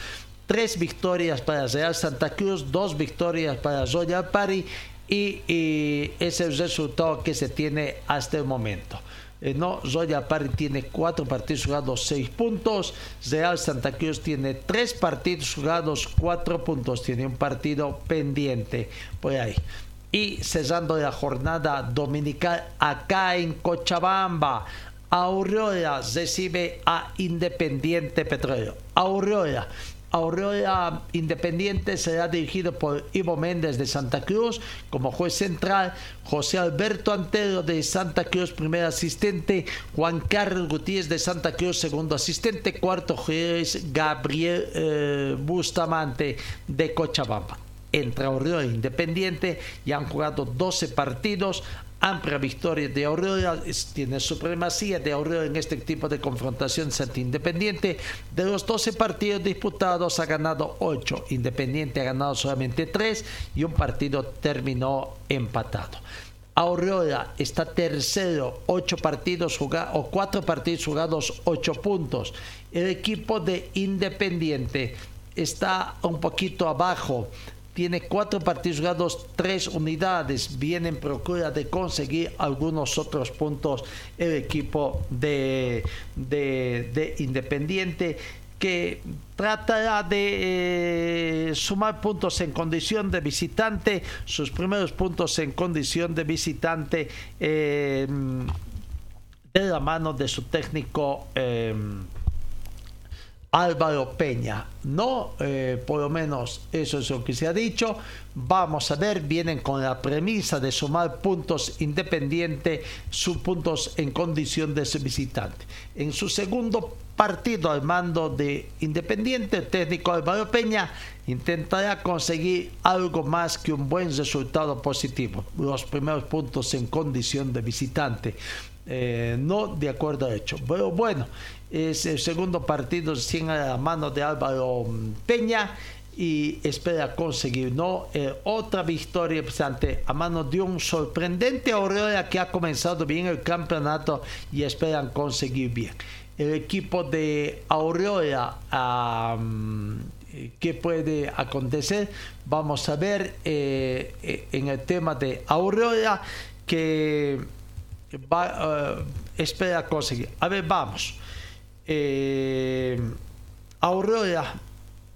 Tres victorias para Real Santa Cruz, dos victorias para Zoya Pari y, y es el resultado que se tiene hasta el momento. Eh, no, Zoya Pari tiene cuatro partidos jugados, seis puntos. Real Santa Cruz tiene tres partidos jugados, cuatro puntos. Tiene un partido pendiente por ahí. Y cerrando la jornada dominical acá en Cochabamba. Aurora recibe a Independiente Petróleo. Aurora. Aurora Independiente será dirigido por Ivo Méndez de Santa Cruz. Como juez central, José Alberto Antero de Santa Cruz, primer asistente, Juan Carlos Gutiérrez de Santa Cruz, segundo asistente, cuarto juez Gabriel eh, Bustamante de Cochabamba. Entre Aurora Independiente y han jugado 12 partidos, amplia victoria de Aurora, tiene supremacía de Aurora en este tipo de confrontación ante Independiente. De los 12 partidos disputados ha ganado 8, Independiente ha ganado solamente 3 y un partido terminó empatado. Aurora está tercero, 8 partidos jugados o 4 partidos jugados, 8 puntos. El equipo de Independiente está un poquito abajo, tiene cuatro partidos jugados, tres unidades. Viene en procura de conseguir algunos otros puntos el equipo de, de, de Independiente que tratará de eh, sumar puntos en condición de visitante, sus primeros puntos en condición de visitante eh, de la mano de su técnico eh, Álvaro Peña. No, eh, por lo menos eso es lo que se ha dicho. Vamos a ver, vienen con la premisa de sumar puntos independiente, sus puntos en condición de ser visitante. En su segundo partido al mando de Independiente, el técnico Álvaro Peña intentará conseguir algo más que un buen resultado positivo. Los primeros puntos en condición de visitante. Eh, no de acuerdo a hecho. Pero bueno, es el segundo partido sin a la mano de Álvaro Peña y espera conseguir ¿no? Eh, otra victoria pues, a mano de un sorprendente Aurora que ha comenzado bien el campeonato y esperan conseguir bien. El equipo de Aurora um, qué puede acontecer. Vamos a ver eh, eh, en el tema de Aurora que espera conseguir. A ver, vamos. Eh, Aurora,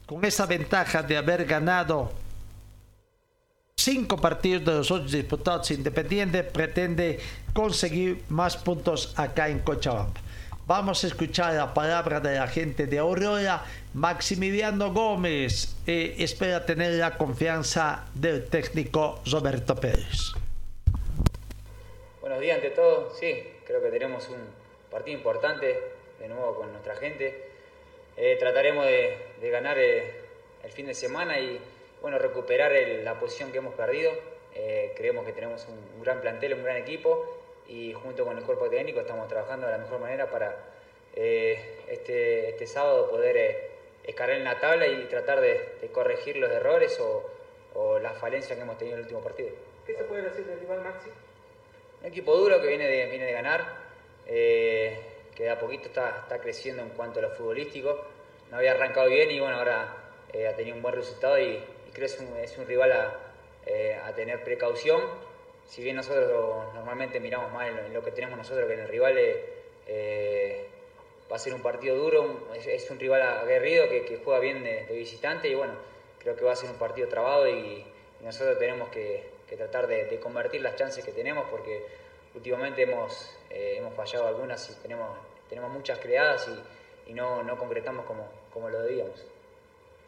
con esa ventaja de haber ganado cinco partidos de los ocho disputados independientes, pretende conseguir más puntos acá en Cochabamba. Vamos a escuchar la palabra de la gente de Aurora. Maximiliano Gómez espera tener la confianza del técnico Roberto Pérez. Buenos días ante todo, sí, creo que tenemos un partido importante de nuevo con nuestra gente. Eh, trataremos de, de ganar eh, el fin de semana y bueno, recuperar el, la posición que hemos perdido. Eh, creemos que tenemos un, un, gran plantel, un gran equipo y junto con el cuerpo técnico estamos trabajando de la mejor manera para eh, este, este, sábado poder escalar en la tabla y tratar de, de corregir los errores o, o las falencias que hemos tenido en el último partido. ¿Qué se puede decir del rival Maxi? Un equipo duro que viene de, viene de ganar, eh, que de a poquito está, está, creciendo en cuanto a lo futbolístico. No había arrancado bien y bueno, ahora eh, ha tenido un buen resultado y, y, creo que es un, rival a, eh, a tener precaución. Si bien nosotros normalmente miramos más en lo, que tenemos nosotros que en el rival, eh, va a ser un partido duro, es, un rival aguerrido que, juega bien de, visitante y bueno, creo que va a ser un partido trabado y, nosotros tenemos que, que tratar de, de, convertir las chances que tenemos porque últimamente hemos, eh, hemos fallado algunas y tenemos, tenemos muchas creadas y, y no, no, concretamos como, como lo debíamos.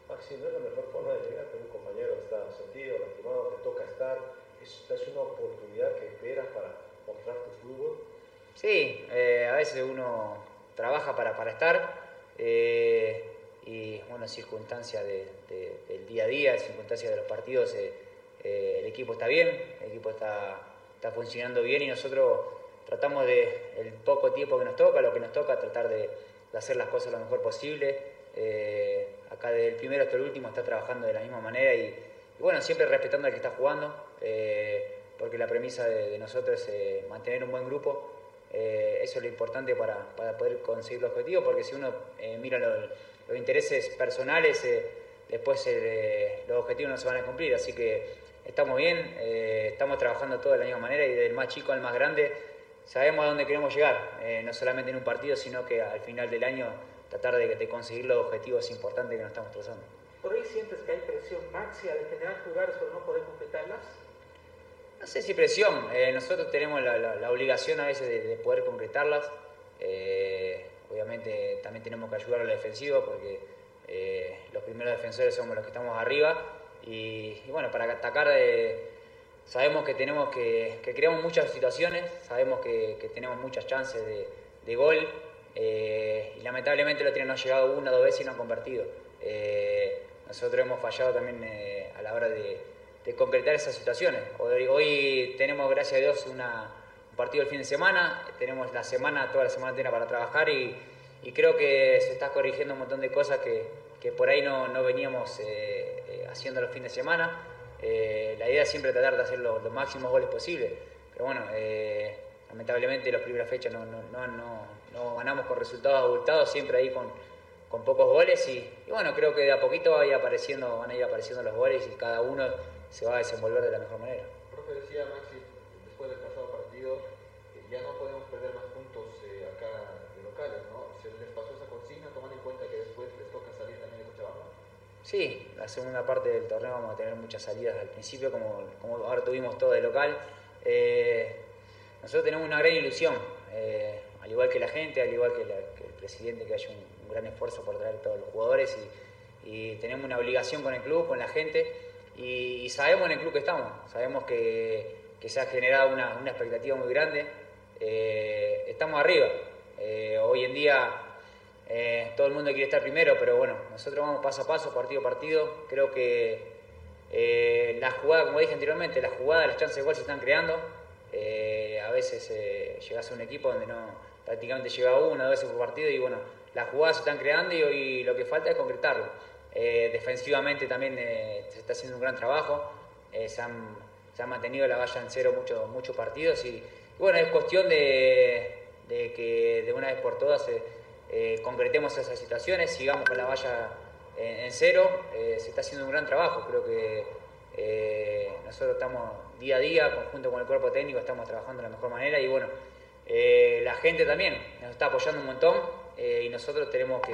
Maxi, ¿no es la mejor forma de llegar? Que un compañero está sentido, lastimado, te toca estar. ¿Es, es una oportunidad que esperas para mostrar tu fútbol? Sí, eh, a veces uno trabaja para, para estar eh, y, bueno, circunstancias de, de, del día a día, circunstancias de los partidos, eh, eh, el equipo está bien, el equipo está, está funcionando bien y nosotros tratamos de, el poco tiempo que nos toca, lo que nos toca, tratar de, hacer las cosas lo mejor posible. Eh, acá desde el primero hasta el último está trabajando de la misma manera y, bueno, siempre respetando al que está jugando, eh, porque la premisa de, nosotros es eh, mantener un buen grupo. Eso es lo importante para, para, poder conseguir el objetivo, porque si uno mira lo, los intereses personales, después los objetivos no se van a cumplir. Así que estamos bien, estamos trabajando todos de la misma manera y del más chico al más grande sabemos a dónde queremos llegar, no solamente en un partido, sino que al final del año tratar de, de, conseguir los objetivos importantes que nos estamos trazando. ¿Por ahí sientes que hay presión máxima de generar jugadas por no poder completarlas? No sé si presión, eh, nosotros tenemos la, la, la, obligación a veces de, de poder concretarlas. Eh, obviamente también tenemos que ayudar a la defensiva porque eh, los primeros defensores somos los que estamos arriba. Y, bueno, para atacar eh, sabemos que tenemos que, que, creamos muchas situaciones, sabemos que, tenemos muchas chances de, gol. y lamentablemente lo tienen no ha llegado una o dos veces y no han convertido. nosotros hemos fallado también a la hora de, de concretar esas situaciones. Hoy, tenemos, gracias a Dios, una, un partido el fin de semana, tenemos la semana, toda la semana entera para trabajar y, creo que se está corrigiendo un montón de cosas que, por ahí no, veníamos eh, eh, haciendo los fines de semana. Eh, la idea es siempre tratar de hacer los, los máximos goles posibles, pero bueno, eh, lamentablemente las primeras fechas no, no, no, no, ganamos con resultados abultados, siempre ahí con, con pocos goles y, y, bueno, creo que de a poquito va a ir apareciendo, van a ir apareciendo los goles y cada uno se va a desenvolver de la mejor manera. Profe decía Maxi, después del pasado partido, ya no podemos perder más puntos eh, acá de locales, ¿no? Se les pasó esa consigna, tomando en cuenta que después les toca salir también. Sí, la segunda parte del torneo vamos a tener muchas salidas al principio, como, como ahora tuvimos todo de local. Eh, nosotros tenemos una gran ilusión, eh, al igual que la gente, al igual que, el presidente, que haya un, gran esfuerzo por traer todos los jugadores y, tenemos una obligación con el club, con la gente y, sabemos en el club que estamos, sabemos que, que se ha generado una, una, expectativa muy grande. Eh, estamos arriba. Eh, hoy en día eh, todo el mundo quiere estar primero, pero bueno, nosotros vamos paso a paso, partido a partido. Creo que eh, la jugada, como dije anteriormente, las jugadas, las chances de gol se están creando. Eh, a veces llegas a un equipo donde no prácticamente llega uno o dos veces por partido y bueno, las jugadas se están creando y hoy lo que falta es concretarlo. Eh, defensivamente también eh, se está haciendo un gran trabajo, eh, se, han, se, mantenido la valla en cero muchos muchos partidos y, y, bueno, es cuestión de, de, que de una vez por todas concretemos esas situaciones, sigamos con la valla en, cero, se está haciendo un gran trabajo, creo que nosotros estamos día a día, conjunto con el cuerpo técnico, estamos trabajando de la mejor manera y bueno, la gente también nos está apoyando un montón y nosotros tenemos que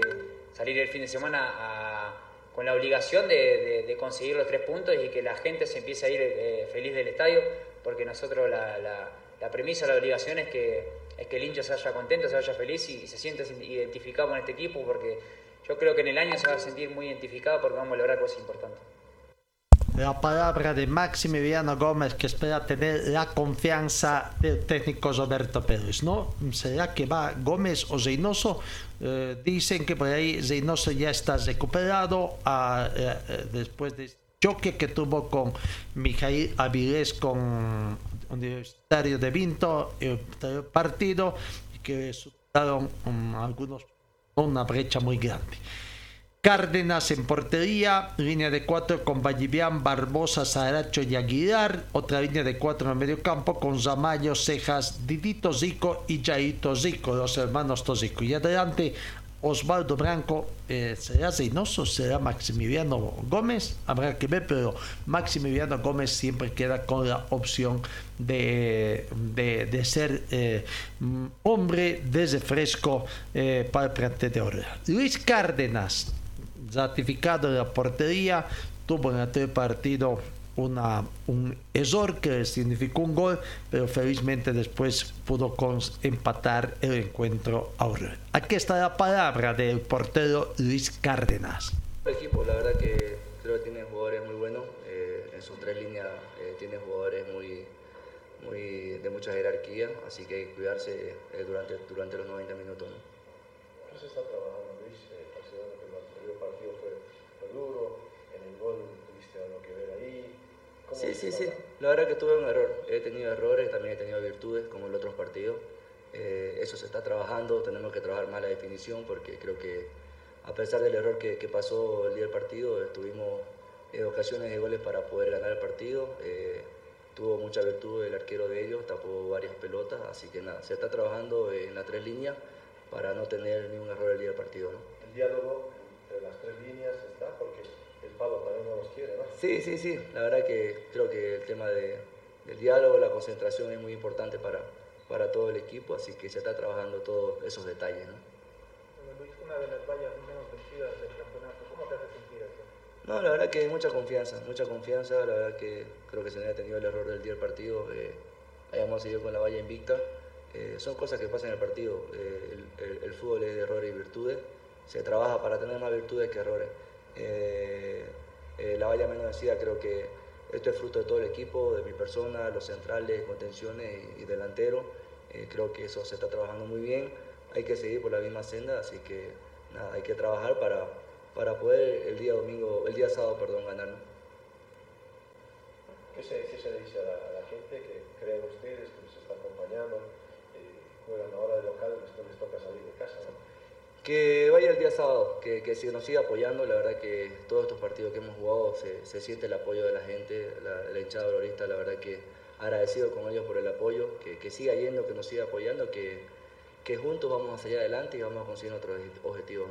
salir el fin de semana con la obligación de, conseguir los tres puntos y que la gente se empiece a ir eh, feliz del estadio, porque nosotros la, la, premisa, la obligación es que, es que el hincha se vaya contento, se vaya feliz y, y, se sienta identificado con este equipo, porque yo creo que en el año se va a sentir muy identificado porque vamos a lograr cosas importantes. La palabra de Maximiliano Gómez que espera tener la confianza del técnico Roberto Pérez, ¿no? ¿Será que va Gómez o Reynoso? Eh, dicen que por ahí Reynoso ya está recuperado a, eh, eh, después del choque que tuvo con Mijail Avilés con Universitario de Vinto, el partido, que superaron um, algunos una brecha muy grande. Cárdenas en portería, línea de cuatro con Vallivian, Barbosa, Saracho y Aguilar, otra línea de cuatro en el medio campo con Zamayo, Cejas, Didito Zico y Jaito Zico, los hermanos Tozico. Y adelante Osvaldo Branco, eh, ¿será Zeynoso? ¿Será Maximiliano Gómez? Habrá que ver, pero Maximiliano Gómez siempre queda con la opción de, de, ser eh, mm, hombre desde fresco eh, para el plantel de. Luis Cárdenas, ratificado en la portería, tuvo en el partido una, un error que significó un gol, pero felizmente después pudo empatar el encuentro ahora. Aquí está la palabra del portero Luis Cárdenas. El equipo, la verdad que creo que tiene jugadores muy buenos. eh, en sus tres líneas eh, tiene jugadores muy, muy de mucha jerarquía, así que hay que cuidarse eh, durante, durante los 90 minutos. ¿no? ¿Qué se está trabajando, Luis? Eh, el anterior partido fue, fue duro, en el gol tuviste algo que ver ahí. ¿Cómo Sí, sí, sí. La verdad que tuve un error. He tenido errores, también he tenido virtudes, como en otros partidos. Eh, eso se está trabajando, tenemos que trabajar más la definición, porque creo que a pesar del error que, que pasó el día del partido, eh, tuvimos eh, ocasiones de goles para poder ganar el partido. Eh, tuvo mucha virtud el arquero de ellos, tapó varias pelotas, así que nada, se está trabajando en las tres líneas para no tener ningún error el día del partido. ¿no? El diálogo entre las tres líneas está porque el palo también no los quiere, ¿no? Sí, sí, sí. La verdad que creo que el tema de- del diálogo, la concentración es muy importante para, para todo el equipo, así que se está trabajando todos esos detalles. ¿no? Bueno, Luis, una de las vallas menos vencidas del campeonato, ¿cómo te hace sentir eso? No, la verdad que mucha confianza, mucha confianza. La verdad que creo que se me ha tenido el error del día del partido. eh, hayamos seguido con la valla invicta. Eh, son cosas que pasan en el partido. eh, el, el- el fútbol es de errores y virtudes. Se trabaja para tener más virtudes que errores. Eh, eh, la valla menos vencida creo que esto es fruto de todo el equipo, de mi persona, los centrales, contenciones y, y delanteros. Eh, creo que eso se está trabajando muy bien. Hay que seguir por la misma senda, así que nada, hay que trabajar para, para poder el día domingo, el día sábado, perdón, ganar. ¿Qué se, qué se dice a la, gente que creen ustedes, que los está acompañando, eh, juegan ahora de local, después les toca salir de casa. Que vaya el día sábado, que, que se nos siga apoyando. La verdad que todos estos partidos que hemos jugado se, se siente el apoyo de la gente, la, la hinchada valorista. La verdad que agradecido con ellos por el apoyo, que, que siga yendo, que nos siga apoyando, que, que juntos vamos a salir adelante y vamos a conseguir nuestros objetivos.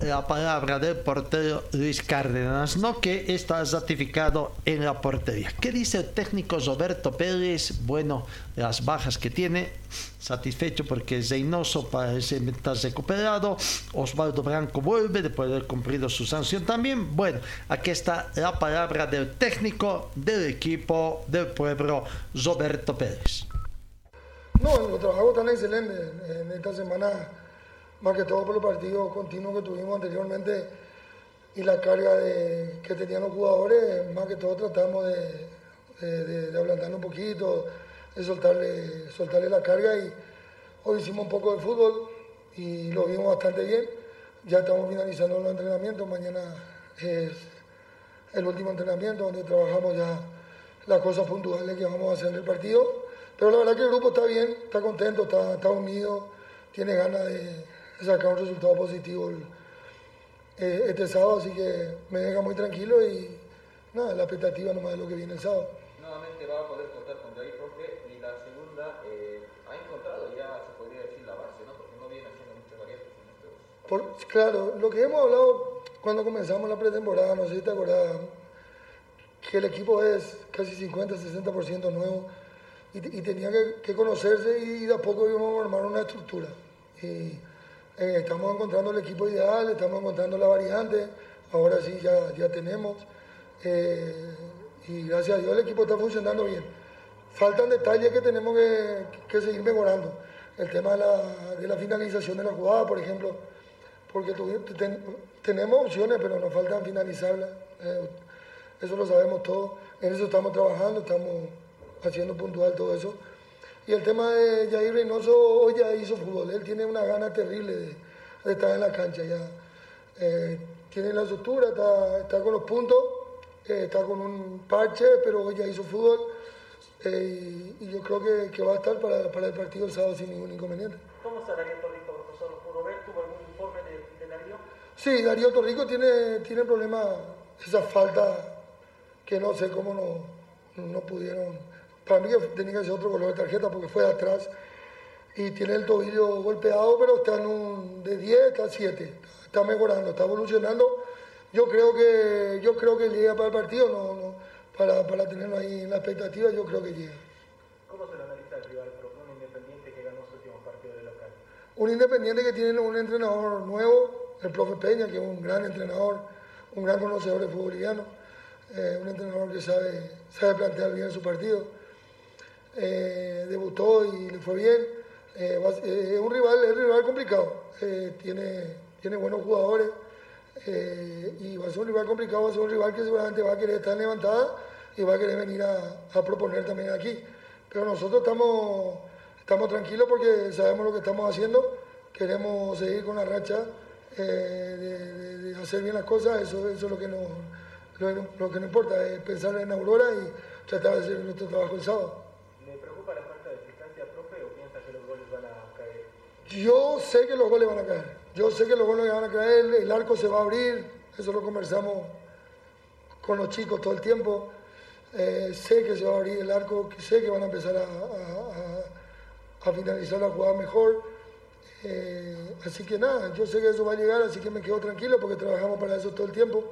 La palabra del portero Luis Cárdenas, no que está ratificado en la portería. ¿Qué dice el técnico Roberto Pérez? Bueno, las bajas que tiene, satisfecho porque Zeynoso parece estar recuperado, Osvaldo Branco vuelve después de haber cumplido su sanción también. Bueno, aquí está la palabra del técnico del equipo del pueblo, Roberto Pérez. No, los trabajos están excelentes en esta semana, más que todo por los partidos continuos que tuvimos anteriormente y la carga que tenían los jugadores, más que todo tratamos de, de, de- un poquito, de soltarle, soltarle la carga y hoy hicimos un poco de fútbol y lo vimos bastante bien. Ya estamos finalizando los entrenamientos, mañana es el último entrenamiento donde trabajamos ya las cosas puntuales que vamos a hacer en el partido. Pero la verdad que el grupo está bien, está contento, está, está unido, tiene ganas de sacar un resultado positivo el- eh, este sábado, así que me deja muy tranquilo y nada, la expectativa nomás de lo que viene el sábado. Nuevamente va a poder contar con Jair, profe, y la segunda, eh, ha encontrado ya, se podría decir, la base, ¿no? Porque no viene haciendo muchas variantes en estos Por- claro, lo que hemos hablado cuando comenzamos la pretemporada, no sé si te acordás, que el equipo es casi 50-60% nuevo y, y tenía que, que conocerse y de a poco íbamos a formar una estructura. Y eh, estamos encontrando el equipo ideal, estamos encontrando la variante, ahora sí ya, ya tenemos. eh, y gracias a Dios el equipo está funcionando bien. Faltan detalles que tenemos que, que seguir mejorando. El tema de la, finalización de la jugada, por ejemplo, porque tenemos opciones, pero nos faltan finalizarlas. Eh, eso lo sabemos todos. En eso estamos trabajando, estamos haciendo puntual todo eso. Y el tema de Jair Reynoso, hoy ya hizo fútbol. Él tiene una gana terrible de, de estar en la cancha ya. Eh, tiene la estructura, está, está con los puntos, eh, está con un parche, pero hoy ya hizo fútbol. Eh, y, y yo creo que, que va a estar para, para el partido el sábado sin ningún inconveniente. ¿Cómo está Darío Torrico, profesor? ¿Lo pudo ver? ¿Tuvo algún informe de, de Darío? Sí, Darío Torrico tiene, tiene problema, esa falta que no sé cómo no, no pudieron. Para mí que tenía que ser otro color de tarjeta porque fue de atrás y tiene el tobillo golpeado, pero está en un, de 10 está 7, está mejorando, está evolucionando. Yo creo que, yo creo que llega para el partido, no, no, para, para tenerlo ahí en la expectativa, yo creo que llega. ¿Cómo se lo analiza el rival un Independiente que ganó su último partido de local? Un Independiente que tiene un entrenador nuevo, el profe Peña, que es un gran entrenador, un gran conocedor de fútbol boliviano, eh, un entrenador que sabe, sabe plantear bien su partido. Eh, debutó y le fue bien. Eh, eh, es un rival, es un rival complicado. Eh, tiene, tiene buenos jugadores y va a ser un rival complicado, va a ser un rival que seguramente va a querer estar levantada y va a querer venir a, proponer también aquí. Pero nosotros estamos, estamos tranquilos porque sabemos lo que estamos haciendo, queremos seguir con la racha de hacer bien las cosas, eso, eso es lo que, nos, lo, lo que nos importa, es pensar en Aurora y tratar de hacer nuestro trabajo el sábado. ¿Le preocupa la falta de eficacia, profe, o piensa que los goles van a caer? Yo sé que los goles van a caer. Yo sé que los goles van a caer. El arco se va a abrir. Eso lo conversamos con los chicos todo el tiempo. Eh, sé que se va a abrir el arco. Sé que van a empezar a, a- a- a finalizar la jugada mejor. Eh, así que nada, yo sé que eso va a llegar, así que me quedo tranquilo porque trabajamos para eso todo el tiempo.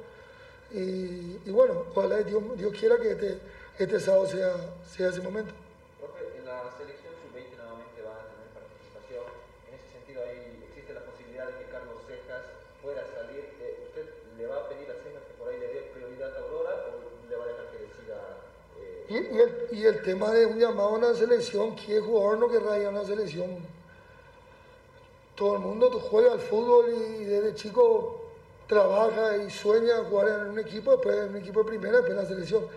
Y, y bueno, ojalá Dios, Dios quiera que este, este sábado sea, sea ese momento. Profe, en la selección sub-20 nuevamente van a tener participación. En ese sentido, ahí existe la posibilidad de que Carlos Cejas pueda salir. Eh, ¿Usted le va a pedir a Cejas que por ahí le dé prioridad a Aurora o le va a dejar que decida? eh, Y, el, tema de un llamado a una selección, ¿qué jugador no querrá ir a una selección? Todo el mundo juega al fútbol y desde chico trabaja y sueña jugar en un equipo, después en un equipo de primera, después en la selección.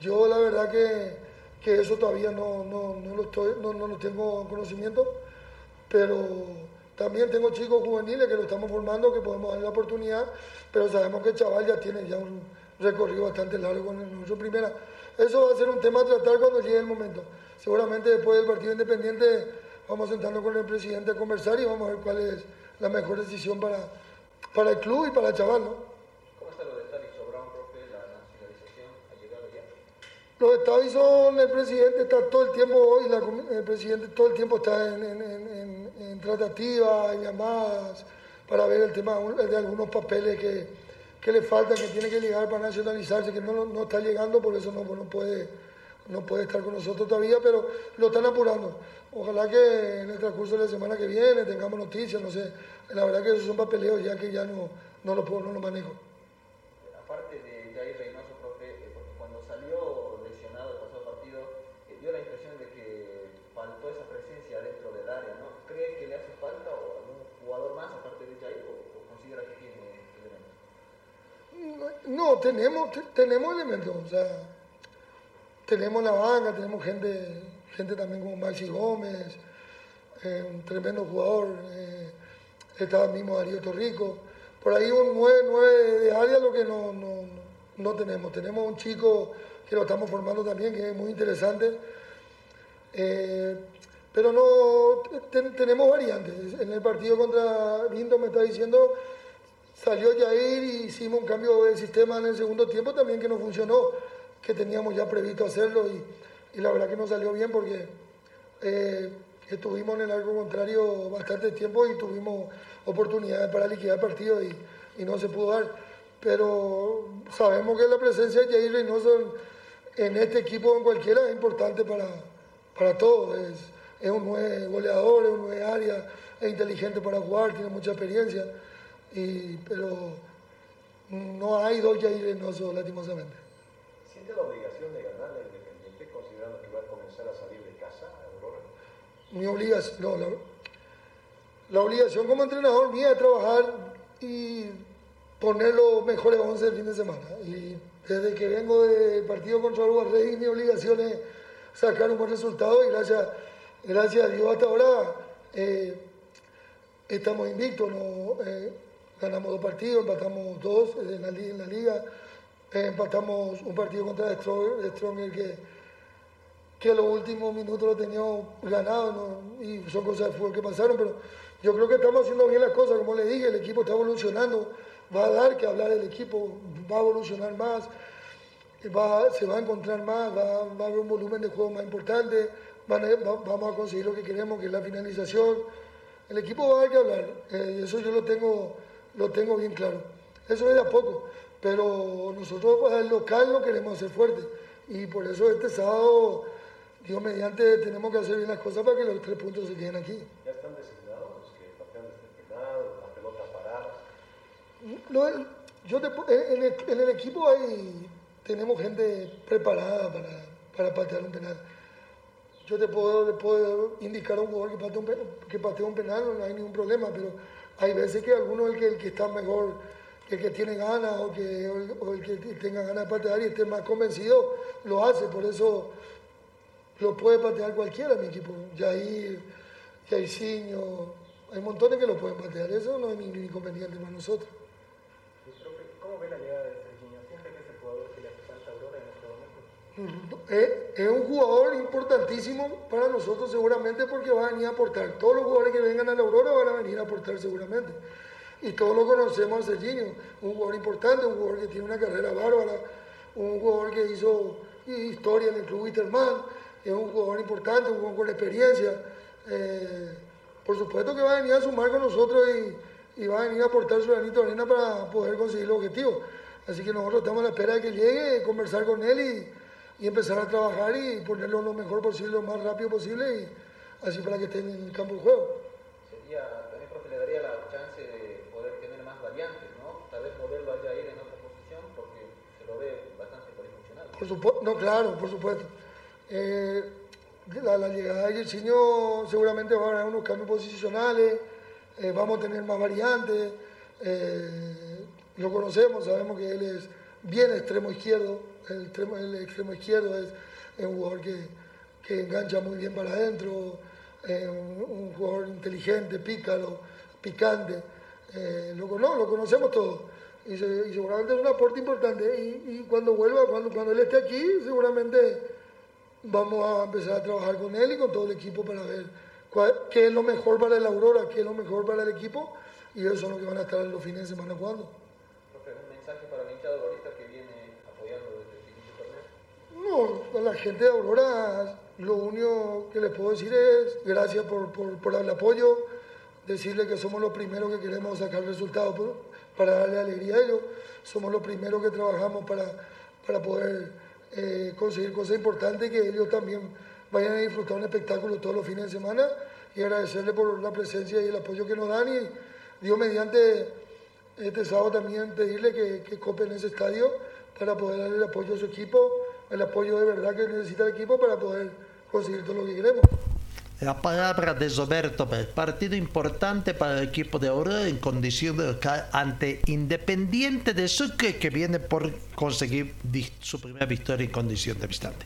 Yo la verdad que, que eso todavía no, no, no lo estoy, no, no lo tengo conocimiento, pero también tengo chicos juveniles que lo estamos formando, que podemos darle la oportunidad, pero sabemos que el chaval ya tiene ya un recorrido bastante largo en nuestro primera. Eso va a ser un tema a tratar cuando llegue el momento. Seguramente después del partido independiente vamos sentando con el presidente a conversar y vamos a ver cuál es la mejor decisión para, para el club y para el chaval, ¿no? ¿Cómo está lo de Taliso Brown, profe? ¿La nacionalización ha llegado ya? Los estados son, el presidente está todo el tiempo, hoy la el presidente todo el tiempo está en, en, en, en- en tratativas, en llamadas, para ver el tema de algunos papeles que, que le faltan, que tiene que llegar para nacionalizarse, que no, no está llegando, por eso no, no, puede, no puede estar con nosotros todavía, pero lo están apurando. Ojalá que en el transcurso de la semana que viene tengamos noticias, no sé. La verdad que esos son papeleos ya que ya no, no lo puedo, no lo manejo. Aparte de Jair Reynoso, profe, eh, porque cuando salió lesionado el pasado partido, eh, dio la impresión de que faltó esa presencia dentro del área, ¿no? ¿Cree que le hace falta o algún jugador más aparte de Jair o, o considera que tiene elementos? No, tenemos, te- tenemos elementos, o sea, tenemos la banca, tenemos gente, gente también como Maxi Gómez, eh, un tremendo jugador, eh, estaba mismo Darío Torrico, por ahí un 9, 9 de área lo que no, no, no tenemos, tenemos un chico que lo estamos formando también, que es muy interesante, eh, pero no, te- tenemos variantes, en el partido contra Vinto me está diciendo salió Jair y hicimos un cambio de sistema en el segundo tiempo también que no funcionó, que teníamos ya previsto hacerlo y, y la verdad que no salió bien porque eh, estuvimos en el arco contrario bastante tiempo y tuvimos oportunidades para liquidar el partido y, y no se pudo dar. Pero sabemos que la presencia de Jair Reynoso en, en este equipo, en cualquiera, es importante para, para todos. Es, es un nueve goleador, es un nueve área, es inteligente para jugar, tiene mucha experiencia y, pero no hay dos Jair Reynoso, lastimosamente. ¿Siente la obligación de ganar la Independiente considerando que va a comenzar a salir de casa, Aurora? Mi obligación, no, la, la obligación como entrenador mía es trabajar y poner los mejores 11 del fin de semana. Y desde que vengo del partido contra el Rey, mi obligación es sacar un buen resultado y gracias, gracias a Dios hasta ahora eh, estamos invictos. ¿no? Eh, ganamos dos partidos, empatamos dos en la, liga, eh, empatamos un partido contra Stronger, Stronger que, que los últimos minutos lo teníamos ganado y son cosas de fútbol que pasaron, pero yo creo que estamos haciendo bien las cosas, como le dije, el equipo está evolucionando, va a dar que hablar el equipo, va a evolucionar más. se va a encontrar más, va, a haber un volumen de juego más importante, vamos a conseguir lo que queremos, que es la finalización. El equipo va a dar que hablar, eh, eso yo lo tengo, lo tengo bien claro. Eso es de a poco, pero nosotros al local lo queremos hacer fuerte y por eso este sábado, Dios mediante, tenemos que hacer bien las cosas para que los tres puntos se queden aquí. ¿Ya están designados los que patean desde el penal, las pelotas paradas? No, yo te pu- en, el, en el equipo hay, tenemos gente preparada para, para patear un penal. Yo te puedo, te puedo indicar a un jugador que patea un, que patea un penal, no hay ningún problema, pero hay veces que alguno, el que, el que está mejor, el que tiene ganas o, que, el, que tenga ganas de patear y esté más convencido, lo hace. Por eso lo puede patear cualquiera mi equipo. Jair, Jairzinho, hay montones que lo pueden patear. Eso no es ningún inconveniente para nosotros. ¿Cómo ve la llegada de Serginho? ¿Siente que es el jugador que le hace falta a Aurora en este momento? Es, un jugador importantísimo para nosotros seguramente porque va a venir a aportar. Todos los jugadores que vengan a la Aurora van a venir a aportar seguramente. Y todos lo conocemos a Serginho, un jugador importante, un jugador que tiene una carrera bárbara, un jugador que hizo historia en el club Winterman, es un jugador importante, un jugador con experiencia. Eh, por supuesto que va a venir a sumar con nosotros y, y va a venir a aportar su granito de arena para poder conseguir el objetivo. Así que nosotros estamos a la espera de que llegue, conversar con él y, y empezar a trabajar y ponerlo lo mejor posible, lo más rápido posible y así para que esté en el campo de juego. Sería, también, profe, le daría la chance de poder tener más variantes, ¿no? Tal vez moverlo a Jair en otra posición porque se lo ve bastante polifuncional. Por supuesto, no, claro, por supuesto. Eh, la, la llegada de Yersinio seguramente va a haber unos cambios posicionales, eh, vamos a tener más variantes. eh, lo conocemos, sabemos que él es bien extremo izquierdo, el extremo, izquierdo es, es un jugador que, que engancha muy bien para adentro, un, jugador inteligente, pícaro, picante. Eh, lo, cono- lo conocemos todos y, se- y seguramente es un aporte importante. Y, cuando vuelva, cuando, cuando él esté aquí, seguramente vamos a empezar a trabajar con él y con todo el equipo para ver qué es lo mejor para el Aurora, qué es lo mejor para el equipo. Y ellos son los que van a estar los fines de semana jugando. Profe, un mensaje para el hinchado ahorita que viene apoyando desde el inicio del torneo. A la gente de Aurora lo único que les puedo decir es gracias por, por, por el apoyo, decirle que somos los primeros que queremos sacar resultados para darle alegría a ellos, somos los primeros que trabajamos para, para poder eh, conseguir cosas importantes que ellos también vayan a disfrutar un espectáculo todos los fines de semana y agradecerle por la presencia y el apoyo que nos dan y Dios mediante este sábado también pedirle que, que copen ese estadio para poder darle el apoyo a su equipo, el apoyo de verdad que necesita el equipo para poder conseguir todo lo que queremos. La palabra de Roberto Pérez. Partido importante para el equipo de Aurora en local ante Independiente de Sucre que viene por conseguir su primera victoria en condición de visitante.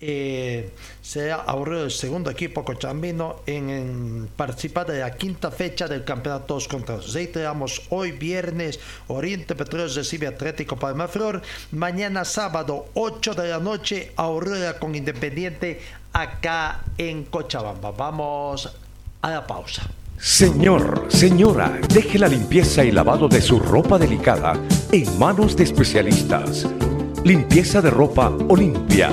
Eh, será Aurora el segundo equipo cochambino en, participar de la quinta fecha del campeonato todos contra todos. Reiteramos, hoy viernes Oriente Petróleo recibe Atlético Palmaflor. Mañana sábado 8 de la noche Aurora con Independiente acá en Cochabamba. Vamos a la pausa. Señor, señora, deje la limpieza y lavado de su ropa delicada en manos de especialistas. Limpieza de ropa Olimpia.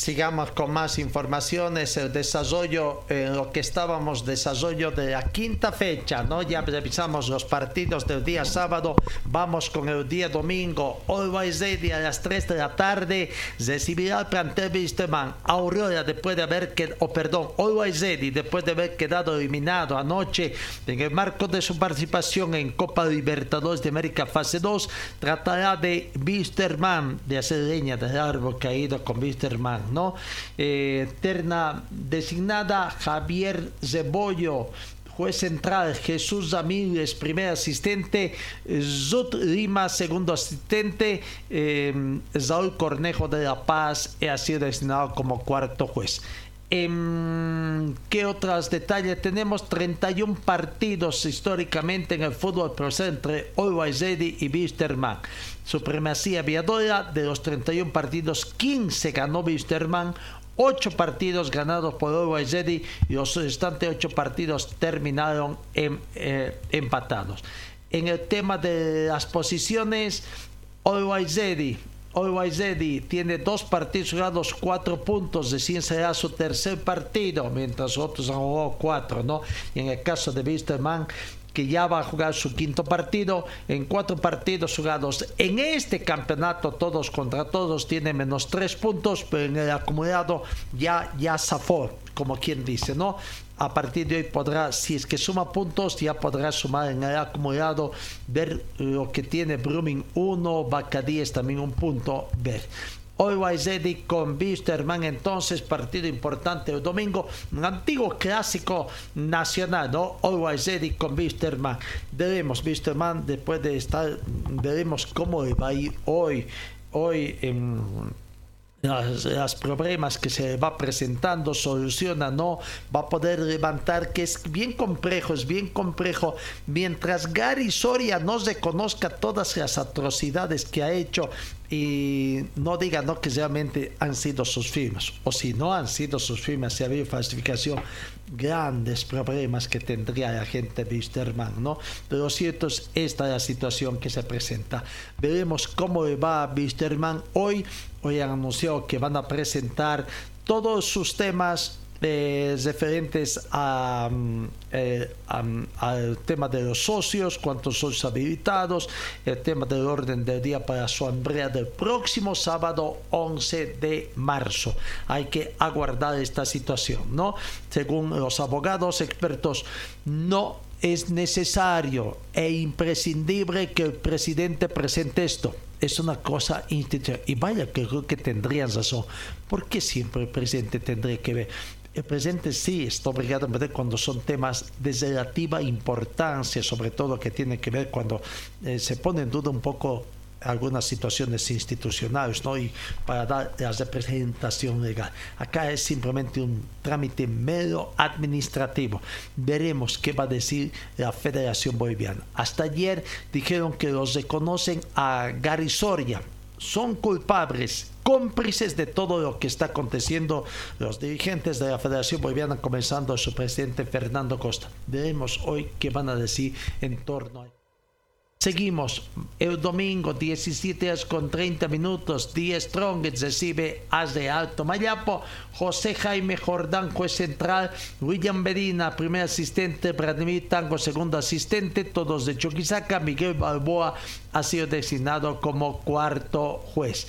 Sigamos con más informaciones, el desarrollo, en lo que estábamos, desarrollo de la quinta fecha, ¿no? Ya revisamos los partidos del día sábado, vamos con el día domingo, Always Ready a las 3 de la tarde, recibirá al plantel Wisterman, Aurora después de haber quedado, oh, perdón, Always Ready después de haber quedado eliminado anoche en el marco de su participación en Copa Libertadores de América fase 2, tratará de Wisterman, de hacer leña del árbol caído con Wisterman, ¿no? Eh, terna designada Javier Zebollo. Juez central Jesús Ramírez, primer asistente, Zut Lima, segundo asistente, eh, Saúl Cornejo de La Paz ha sido designado como cuarto juez. Em, ¿Qué otros detalles tenemos? 31 partidos históricamente en el fútbol profesional entre Always Ready y Wisterman. Supremacía viadora de los 31 partidos, 15 ganó Wisterman, 8 partidos ganados por Ready y los restantes 8 partidos terminaron en, eh, empatados. En el tema de las posiciones, Always Ready tiene dos partidos jugados, cuatro puntos, decir será su tercer partido, mientras otros han jugado cuatro, ¿no? Y en el caso de Wisterman, que ya va a jugar su quinto partido en cuatro partidos jugados en este campeonato todos contra todos tiene menos tres puntos pero en el acumulado ya ya zafó como quien dice no a partir de hoy podrá, si es que suma puntos, ya podrá sumar en el acumulado, ver lo que tiene Brumming 1, Bacadíes también un punto, ver. Always Ready con Wisterman, entonces partido importante el domingo, un antiguo clásico nacional, ¿no? Always Ready con Wisterman. Veremos Wisterman después de estar, veremos cómo va a ir hoy, hoy en los problemas que se va presentando, soluciona, no, va a poder levantar, que es bien complejo, es bien complejo. Mientras Gary Soria no reconozca todas las atrocidades que ha hecho y no diga no que realmente han sido sus firmas, o si no han sido sus firmas, si ha habido falsificación, grandes problemas que tendría la gente de Wisterman, ¿no? Pero lo cierto es esta la situación que se presenta. Veremos cómo va a hoy. Hoy han anunciado que van a presentar todos sus temas eh, referentes a, mm, eh, al tema de los socios, cuántos socios habilitados, el tema del orden del día para su asamblea del próximo sábado 11 de marzo. Hay que aguardar esta situación, ¿no? Según los abogados expertos, no es necesario e imprescindible que el presidente presente esto. Es una cosa institucional. Y vaya que creo que tendrían razón. ¿Por qué siempre el presidente tendría que ver? el presidente sí está obligado a meter cuando son temas de relativa importancia, sobre todo que tiene que ver cuando eh, se pone en duda un poco algunas situaciones institucionales ¿no? y para dar la representación legal. Acá es simplemente un trámite mero administrativo. Veremos qué va a decir la Federación Boliviana. Hasta ayer dijeron que los reconocen a Gary Soria, son culpables, cómplices de todo lo que está aconteciendo los dirigentes de la Federación Boliviana, comenzando su presidente Fernando Costa. Veremos hoy qué van a decir en torno a Seguimos el domingo 17 horas con 30 minutos. 10 Strongets recibe As de Alto Mayapo. José Jaime Jordán, juez central. William Medina, primer asistente. Vladimir Tango, segundo asistente. Todos de Choquisaca. Miguel Balboa ha sido designado como cuarto juez.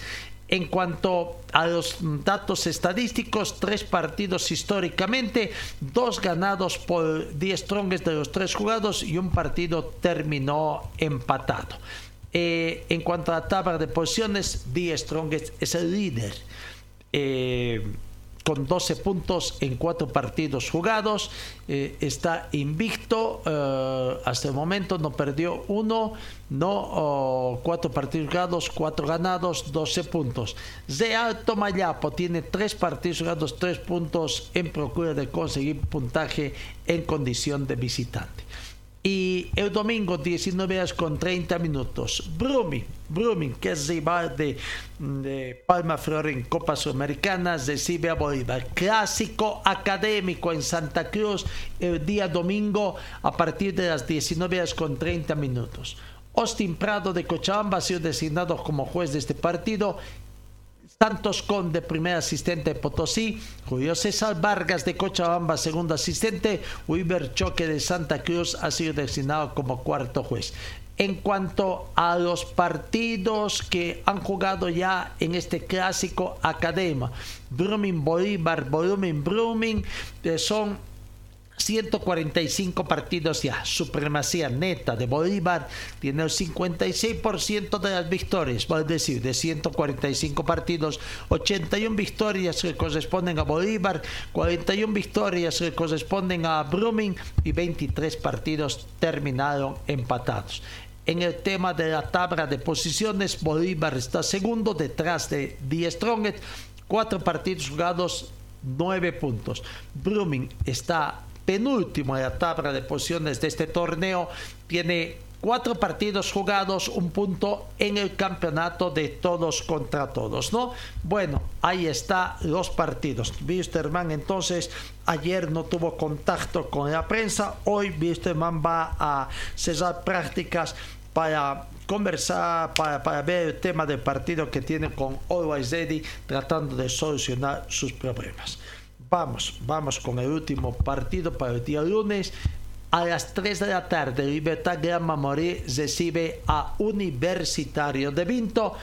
En cuanto a los datos estadísticos, tres partidos históricamente, dos ganados por 10 Strongest de los tres jugados y un partido terminó empatado. Eh, en cuanto a la tabla de posiciones, 10 Strongest es el líder. Eh, con 12 puntos en cuatro partidos jugados. Eh, está invicto. Eh, hasta el momento no perdió uno. No, cuatro partidos jugados, cuatro ganados, 12 puntos. De Alto Mayapo tiene tres partidos jugados, tres puntos en procura de conseguir puntaje en condición de visitante. Y el domingo 19 horas con 30 minutos, Brumming, Brumming, que es rival de, de Palma Flor en Copa Sudamericana, recibe a Bolívar. Clásico académico en Santa Cruz el día domingo a partir de las 19 horas con 30 minutos. Austin Prado de Cochabamba ha sido designado como juez de este partido Santos Conde, primer asistente de Potosí, Julio César Vargas de Cochabamba, segundo asistente, Wilber Choque de Santa Cruz ha sido designado como cuarto juez. En cuanto a los partidos que han jugado ya en este clásico academia, Brumming Bolívar, Volumen Brumming, eh, son 145 partidos ya. Supremacía neta de Bolívar tiene el 56% de las victorias, es decir, de 145 partidos, 81 victorias que corresponden a Bolívar, 41 victorias que corresponden a Brumming y 23 partidos terminaron empatados. En el tema de la tabla de posiciones, Bolívar está segundo detrás de Die Strongest, cuatro partidos jugados nueve puntos. Blooming está penúltimo en la tabla de posiciones de este torneo, tiene cuatro partidos jugados, un punto en el campeonato de todos contra todos, ¿no? Bueno, ahí está los partidos. Wisterman entonces ayer no tuvo contacto con la prensa, hoy Wisterman va a cesar prácticas para conversar, para, ver el tema del partido que tiene con Always tratando de solucionar sus problemas. Vamos, vamos con el último partido para el día lunes. A las 3 de la tarde, Libertad Gran Mamoré recibe a Universitario de Vinto,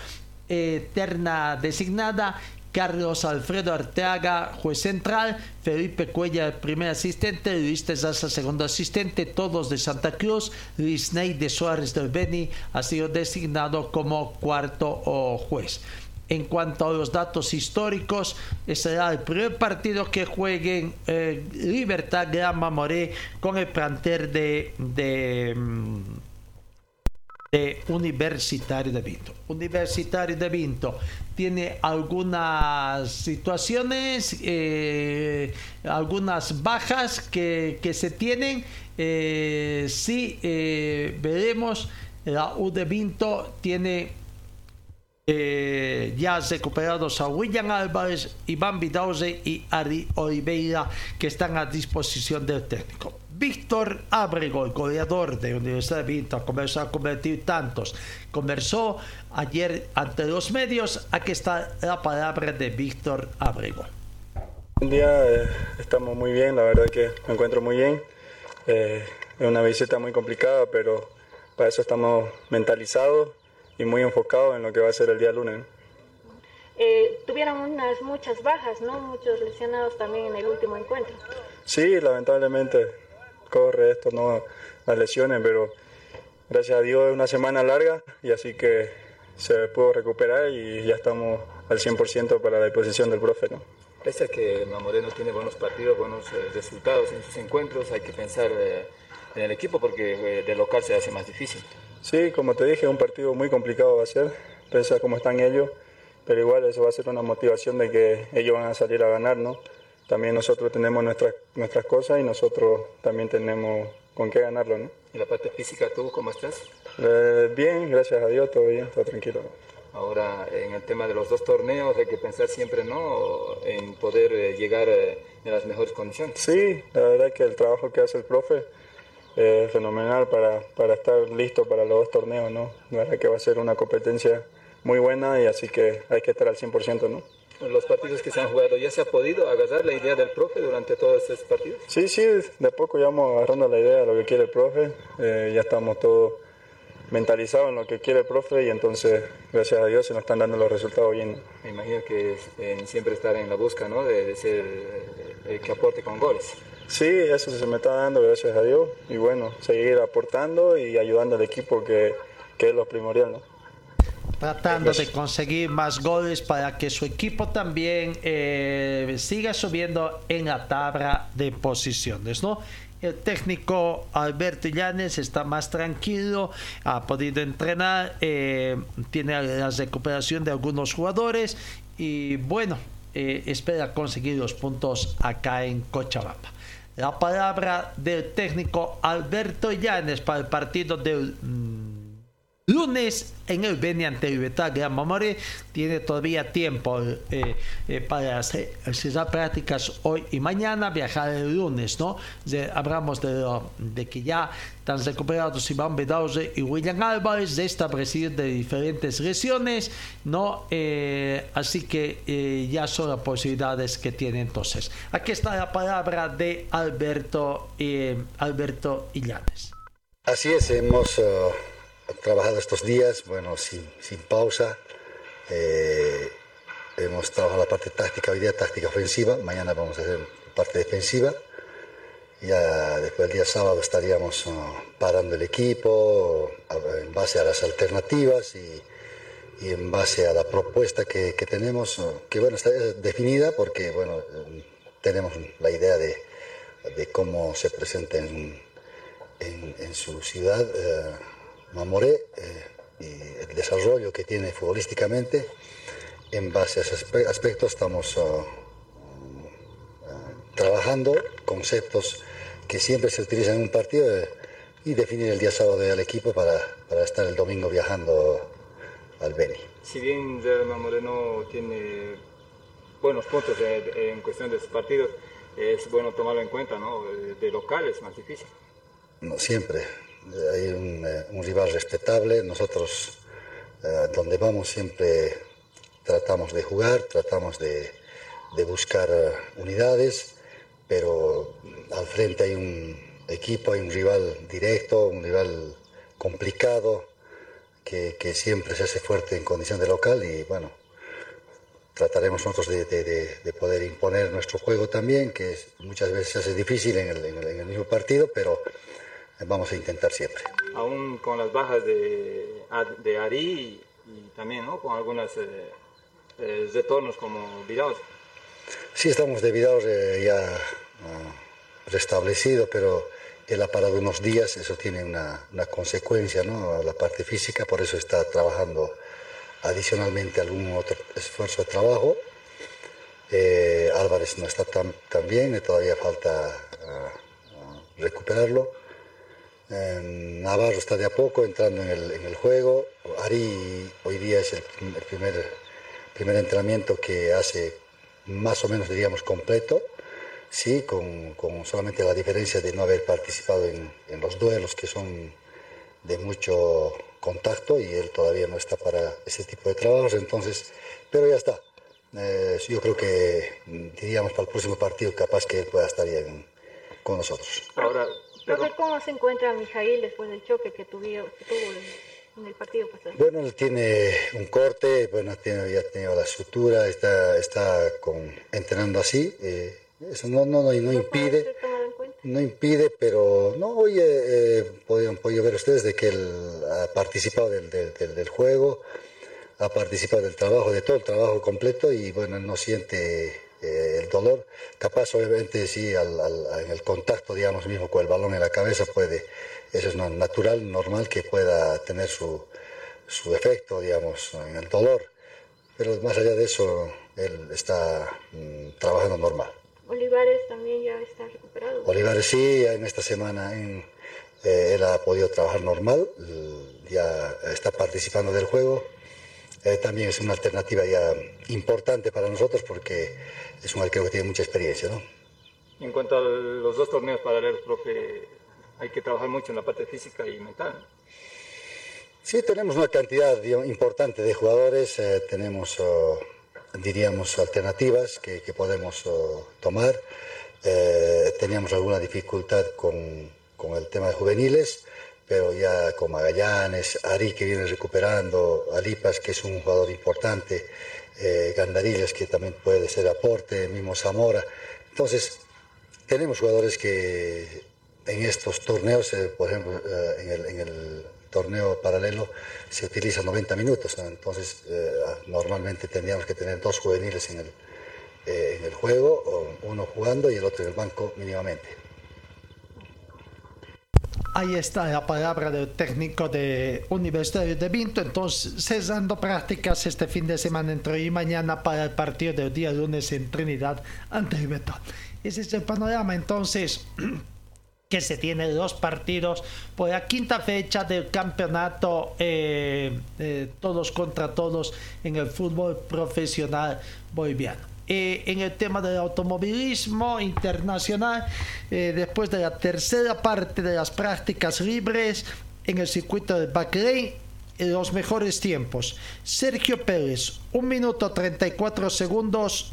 eh, terna designada Carlos Alfredo Arteaga, juez central, Felipe Cuella, primer asistente, Luis Tesaza, segundo asistente, todos de Santa Cruz, Luis Ney de Suárez del Beni ha sido designado como cuarto juez. En cuanto a los datos históricos, será el primer partido que jueguen eh, Libertad Gran Mamoré con el planter de, de, de, Universitario de Vinto. Universitario de Vinto tiene algunas situaciones, eh, algunas bajas que, que se tienen. Eh, sí, veremos, la U de Vinto tiene eh, ya recuperados a William Álvarez, Iván Vidauze y Ari Oliveira, que están a disposición del técnico. Víctor Abrego, el goleador de Universidad de Vinto, comenzó a convertir tantos. Conversó ayer ante los medios. Aquí está la palabra de Víctor Abrego. Un día eh, estamos muy bien, la verdad que me encuentro muy bien. Eh, es una visita muy complicada, pero para eso estamos mentalizados y muy enfocado en lo que va a ser el día lunes. Eh, tuvieron unas muchas bajas, ¿no? Muchos lesionados también en el último encuentro. Sí, lamentablemente corre esto, no las lesiones, pero gracias a Dios es una semana larga y así que se pudo recuperar y ya estamos al 100% para la disposición del profe, ¿no? Pese a que Mamoreno tiene buenos partidos, buenos eh, resultados en sus encuentros, hay que pensar eh, en el equipo porque de local se hace más difícil. Sí, como te dije, un partido muy complicado va a ser, pese cómo están ellos, pero igual eso va a ser una motivación de que ellos van a salir a ganar, ¿no? También nosotros tenemos nuestras, nuestras cosas y nosotros también tenemos con qué ganarlo, ¿no? ¿Y la parte física tú cómo estás? Eh, bien, gracias a Dios, todo bien, todo tranquilo. Ahora, en el tema de los dos torneos hay que pensar siempre, ¿no? En poder eh, llegar eh, en las mejores condiciones. Sí, la verdad que el trabajo que hace el profe eh, fenomenal para, para, estar listo para los dos torneos, ¿no? La verdad que va a ser una competencia muy buena y así que hay que estar al 100%, ¿no? Los partidos que se han jugado, ¿ya se ha podido agarrar la idea del profe durante todos estos partidos? Sí, sí, de poco ya vamos agarrando la idea de lo que quiere el profe, eh, ya estamos todos mentalizados en lo que quiere el profe y entonces, gracias a Dios, se nos están dando los resultados bien. Me imagino que eh, siempre estar en la busca, ¿no? De, de ser eh, que aporte con goles. Sí, eso se me está dando, gracias a Dios. Y bueno, seguir aportando y ayudando al equipo, que, que es lo primordial, ¿no? Tratando de conseguir más goles para que su equipo también eh, siga subiendo en la tabla de posiciones, ¿no? El técnico Alberto Llanes está más tranquilo, ha podido entrenar, eh, tiene la recuperación de algunos jugadores y bueno, eh, espera conseguir los puntos acá en Cochabamba. La palabra del técnico Alberto Llanes para el partido del mm, lunes en el Beni ante Libertad Gran Mamoré. Tiene todavía tiempo eh, eh, para hacer, prácticas hoy y mañana, viajar el lunes, ¿no? hablamos de, que ya están recuperados Iván Bedauze y William Álvarez, de establecidos de diferentes lesiones, ¿no? Eh, así que ya son las posibilidades que tiene entonces. Aquí está la palabra de Alberto, Alberto Illanes. Así es, hemos trabajado estos días, bueno, sin, pausa. Eh, hemos trabajado la parte táctica, hoy día táctica ofensiva, mañana vamos a hacer parte defensiva. Ya después del día sábado estaríamos uh, parando el equipo en base a las alternativas y, y en base a la propuesta que, tenemos, uh, que bueno, está definida porque bueno, tenemos la idea de, cómo se presenta en, su ciudad. Uh, Mamoré eh, y el desarrollo que tiene futbolísticamente. En base a ese aspecto estamos uh, trabajando conceptos que siempre se utilizan en un partido eh, y definir el día sábado al equipo para, para estar el domingo viajando al Beni. Si bien Germán Moreno tiene buenos puntos en, en cuestión de sus partidos, es bueno tomarlo en cuenta, ¿no? De local es más difícil. No, siempre. Hay un, eh, un rival respetable. Nosotros, eh, donde vamos, siempre tratamos de jugar, tratamos de, de buscar eh, unidades, pero al frente hay un equipo, hay un rival directo, un rival complicado, que, que siempre se hace fuerte en condición de local y bueno, trataremos nosotros de, de, de, poder imponer nuestro juego también, que muchas veces se hace difícil en el, en, el, en el, mismo partido, pero vamos a intentar siempre. Aún con las bajas de, de Ari y, y también ¿no? con algunos eh, eh, retornos como Vidaos. Sí, estamos de Vidaos eh, ya uh, restablecido, pero él ha parado unos días, eso tiene una, una consecuencia ¿no? a la parte física, por eso está trabajando adicionalmente algún otro esfuerzo de trabajo. Eh, Álvarez no está tan, tan bien, todavía falta uh, recuperarlo. Eh, Navarro está de a poco entrando en el, en el, juego. Ari hoy día es el, el primer, primer entrenamiento que hace más o menos, diríamos, completo, sí, con, con solamente la diferencia de no haber participado en, en los duelos que son de mucho contacto y él todavía no está para ese tipo de trabajos, entonces, pero ya está. Eh, yo creo que diríamos para el próximo partido capaz que él pueda estar bien con nosotros. Ahora, pero... ¿cómo se encuentra Mijail después del choque que, tuvió, que tuvo en el partido pasado? Bueno, él tiene un corte, bueno, tiene, ya ha tenido la sutura, está, está con, entrenando así. Eh, eso no, no, no, no impide no impide, pero no, hoy eh, podido, podido, ver ustedes de que él ha participado del, del, del, juego, ha participado del trabajo, de todo el trabajo completo y bueno, no siente eh, el dolor. Capaz, obviamente, sí, al, al, en el contacto, digamos, mismo con el balón en la cabeza puede, eso es natural, normal que pueda tener su, su efecto, digamos, en el dolor. Pero más allá de eso, él está mmm, trabajando normal. Olivares también ya está recuperado. Olivares sí, en esta semana en, eh, él ha podido trabajar normal, ya está participando del juego. Eh, también es una alternativa ya importante para nosotros porque es un arquero que tiene mucha experiencia. ¿no? En cuanto a los dos torneos paralelos, profe, hay que trabajar mucho en la parte física y mental. Sí, tenemos una cantidad importante de jugadores, eh, tenemos... Uh, diríamos, alternativas que, que podemos uh, tomar. Eh, teníamos alguna dificultad con, con, el tema de juveniles, pero ya con Magallanes, Ari que viene recuperando, Alipas que es un jugador importante, eh, Gandarillas que también puede ser aporte, mismo Zamora. Entonces, tenemos jugadores que en estos torneos, eh, por ejemplo, en el, en el torneo paralelo se utiliza 90 minutos, entonces eh, normalmente tendríamos que tener dos juveniles en el, eh, en el juego, uno jugando y el otro en el banco mínimamente. Ahí está la palabra del técnico de Universitario de Vinto. Entonces, cesando prácticas este fin de semana entre hoy y mañana para el partido del día lunes en Trinidad ante el Betón. Ese es el panorama. Entonces, que se tiene dos partidos por la quinta fecha del campeonato eh, todos contra todos en el fútbol profesional boliviano. Eh, en el tema del automovilismo internacional, eh, después de la tercera parte de las prácticas libres en el circuito de Bahrein, los mejores tiempos. Sergio Pérez, 1 minuto 34 segundos.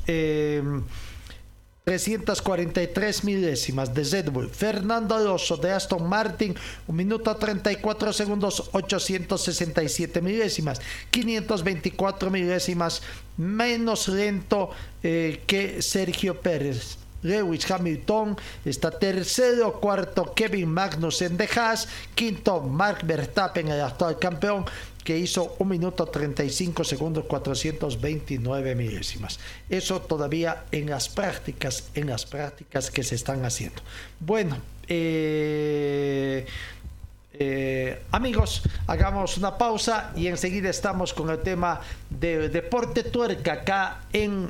343 milésimas de Red. Fernando Alonso de Aston Martin, 1 minuto 34 segundos, 867 milésimas. 524 milésimas menos lento eh, que Sergio Pérez. Lewis Hamilton está tercero, cuarto Kevin Magnussen de Haas, quinto Mark Verstappen, el actual campeón, que hizo 1 minuto 35 segundos 429 milésimas. Eso todavía en las prácticas, en las prácticas que se están haciendo. Bueno, eh, eh, amigos, hagamos una pausa y enseguida estamos con el tema de deporte tuerca acá en,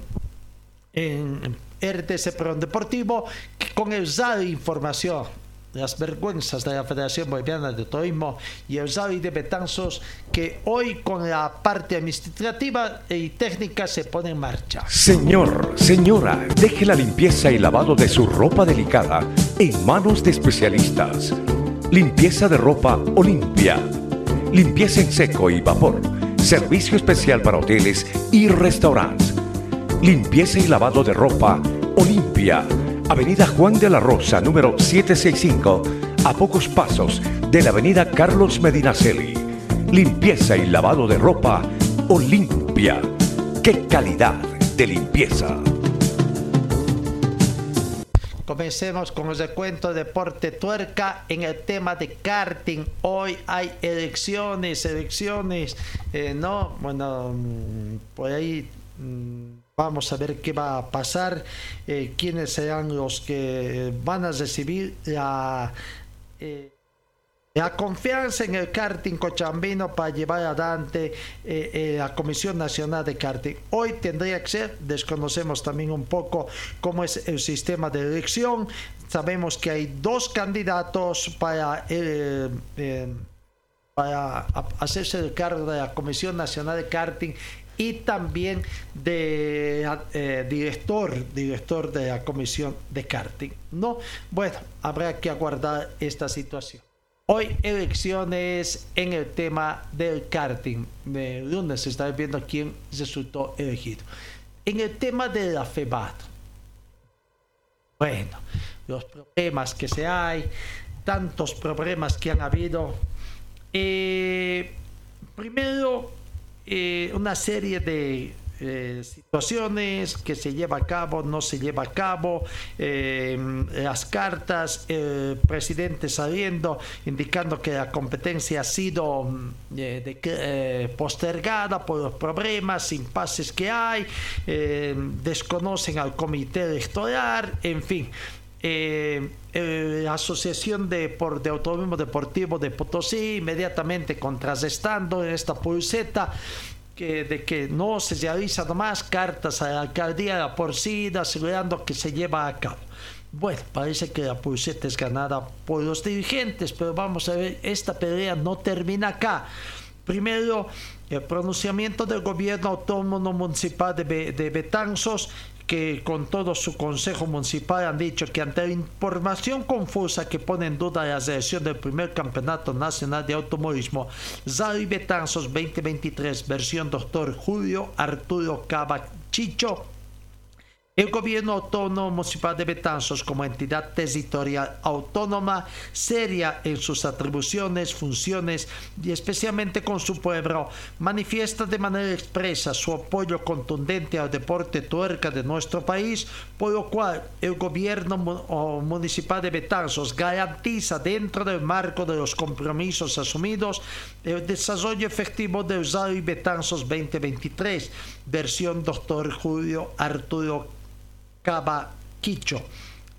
en RTC Perón Deportivo con el ZAD Información las vergüenzas de la Federación Boliviana de Turismo y el ZAVI de Betanzos que hoy con la parte administrativa y técnica se pone en marcha. Señor, señora, deje la limpieza y lavado de su ropa delicada en manos de especialistas. Limpieza de ropa Olimpia. Limpieza en seco y vapor. Servicio especial para hoteles y restaurantes. Limpieza y lavado de ropa Olimpia Avenida Juan de la Rosa, número 765, a pocos pasos de la Avenida Carlos Medinaceli. Limpieza y lavado de ropa Olimpia. ¡Qué calidad de limpieza! Comencemos con el recuento de Deporte Tuerca en el tema de karting. Hoy hay elecciones, elecciones, eh, ¿no? Bueno, mm, por ahí mm, Vamos a ver qué va a pasar, eh, quiénes serán los que van a recibir la, eh, la confianza en el karting cochambino para llevar adelante eh, la Comisión Nacional de Karting. Hoy tendría que ser, desconocemos también un poco cómo es el sistema de elección. Sabemos que hay dos candidatos para para hacerse el cargo de la Comisión Nacional de Karting y también de eh, director, director de la comisión de karting. No, bueno, habrá que aguardar esta situación. Hoy elecciones en el tema del karting. De lunes está viendo quién resultó elegido. En el tema de la FEBAT. Bueno, los problemas que se hay, tantos problemas que han habido. Eh, primero, eh, una serie de eh, situaciones que se lleva a cabo, no se lleva a cabo, eh, las cartas, el presidente saliendo, indicando que la competencia ha sido postergada por los problemas, impases que hay, desconocen al comité electoral, en fin. La Asociación de, por, de Automovilismo Deportivo de Potosí, inmediatamente contrarrestando en esta pulseta que, de que no se realizan más cartas a la alcaldía por sí, asegurando que se lleva a cabo. Bueno, parece que la pulseta es ganada por los dirigentes, pero vamos a ver, esta pelea no termina acá. Primero, el pronunciamiento del gobierno autónomo municipal de, de Betanzos que con todo su consejo municipal han dicho que ante la información confusa que pone en duda la selección del primer campeonato nacional de automovilismo, Zari Betanzos 2023, versión doctor Julio Arturo Cava Chicho, el gobierno autónomo municipal de Betanzos como entidad territorial autónoma, seria en sus atribuciones, funciones y especialmente con su pueblo, manifiesta de manera expresa su apoyo contundente al deporte tuerca de nuestro país, por lo cual el gobierno municipal de Betanzos garantiza dentro del marco de los compromisos asumidos el desarrollo efectivo de y Betanzos 2023, versión doctor Julio Arturo Quicho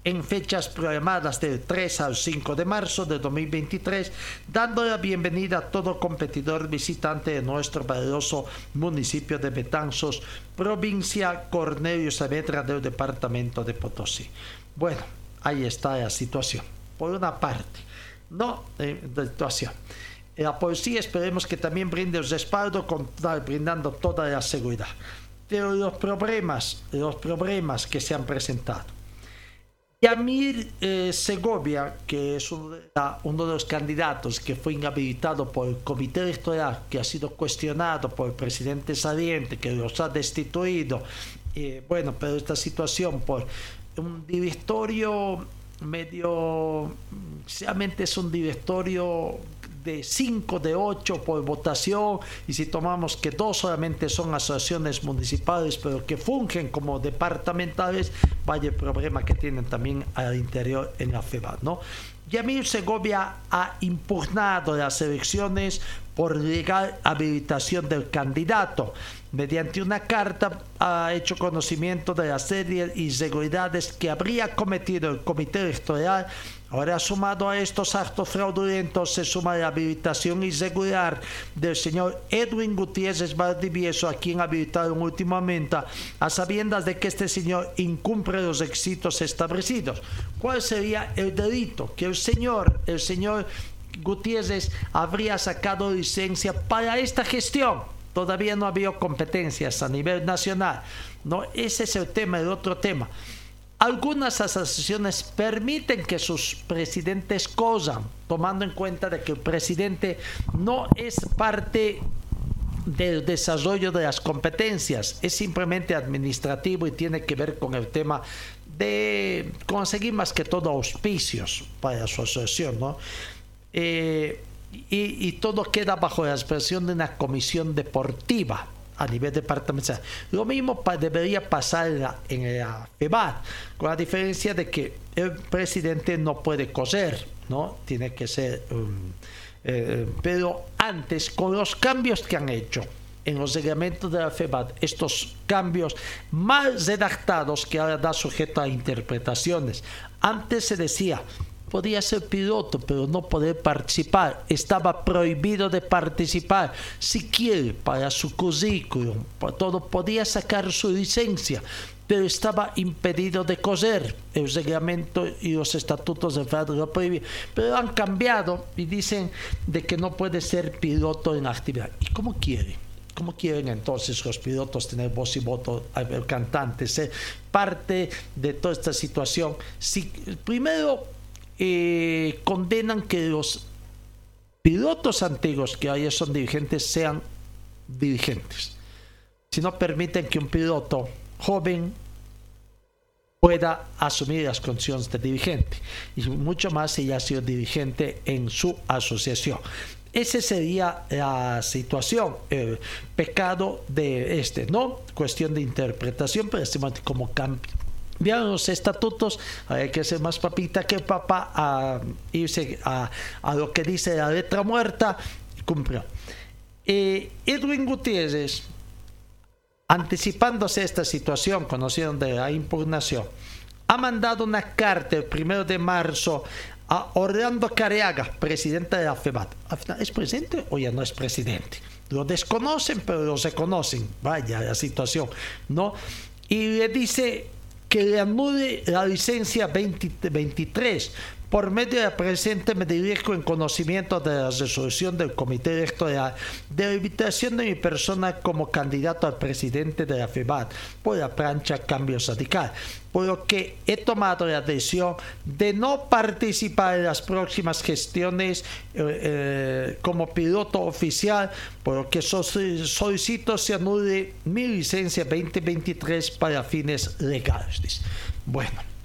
en fechas programadas del 3 al 5 de marzo de 2023, dando la bienvenida a todo competidor visitante de nuestro valioso municipio de Betanzos, provincia Cornelio Saavedra del departamento de Potosí. Bueno, ahí está la situación. Por una parte, no eh, situación. La policía esperemos que también brinde el respaldo brindando toda la seguridad de los problemas, los problemas que se han presentado. Yamir eh, Segovia, que es uno de, los candidatos que fue inhabilitado por el comité electoral, que ha sido cuestionado por el presidente saliente, que los ha destituido, eh, bueno, pero esta situación por un directorio medio, realmente es un directorio de 5 de 8 por votación y si tomamos que dos solamente son asociaciones municipales pero que fungen como departamentales, vaya el problema que tienen también al interior en la FEBA, ¿no? Yamil Segovia ha impugnado las elecciones por legal habilitación del candidato. Mediante una carta ha hecho conocimiento de la serie de irregularidades que habría cometido el comité electoral Ahora, sumado a estos actos fraudulentos, se suma la habilitación irregular del señor Edwin Gutiérrez Valdivieso, a quien habilitaron últimamente, a sabiendas de que este señor incumple los requisitos establecidos. ¿Cuál sería el delito? Que el señor, el señor Gutiérrez habría sacado licencia para esta gestión. Todavía no había competencias a nivel nacional. No, ese es el tema, el otro tema. Algunas asociaciones permiten que sus presidentes cosan, tomando en cuenta de que el presidente no es parte del desarrollo de las competencias, es simplemente administrativo y tiene que ver con el tema de conseguir más que todo auspicios para su asociación, ¿no? Eh, y, y todo queda bajo la expresión de una comisión deportiva a nivel departamental. Lo mismo debería pasar en la, en la FEBAT, con la diferencia de que el presidente no puede coser, ¿no? Tiene que ser... Um, eh, pero antes, con los cambios que han hecho en los reglamentos de la FEBAT, estos cambios mal redactados que ahora da sujeto a interpretaciones. Antes se decía, podía ser piloto, pero no poder participar. Estaba prohibido de participar. Si quiere, para su currículum, todo podía sacar su licencia, pero estaba impedido de coser. El reglamento y los estatutos de FAD lo prohibían. Pero han cambiado y dicen de que no puede ser piloto en actividad. ¿Y cómo quiere? ¿Cómo quieren entonces los pilotos tener voz y voto, el cantante, ser parte de toda esta situación? Si primero eh, condenan que los pilotos antiguos que hoy son dirigentes sean dirigentes. Si no permiten que un piloto joven pueda asumir las condiciones de dirigente y mucho más si ya ha sido dirigente en su asociación. Esa sería la situación, el pecado de este, ¿no? Cuestión de interpretación, pero como cambio Vieron los estatutos, hay que ser más papita que papá a irse a, lo que dice la letra muerta cumplió. Eh, Edwin Gutiérrez, anticipándose esta situación, conocieron de la impugnación, ha mandado una carta el primero de marzo a Orlando Careaga, presidente de la FEBAT. ¿Es presidente o ya no es presidente? Lo desconocen, pero lo se conocen. Vaya la situación, ¿no? Y le dice que le anude la licencia 2023 por medio de la presente me dirijo en conocimiento de la resolución del Comité Electoral de la invitación de mi persona como candidato al presidente de la FEBAT por la plancha Cambio Radical, por lo que he tomado la decisión de no participar en las próximas gestiones eh, eh, como piloto oficial, por lo que solicito se anule mi licencia 2023 para fines legales. Bueno.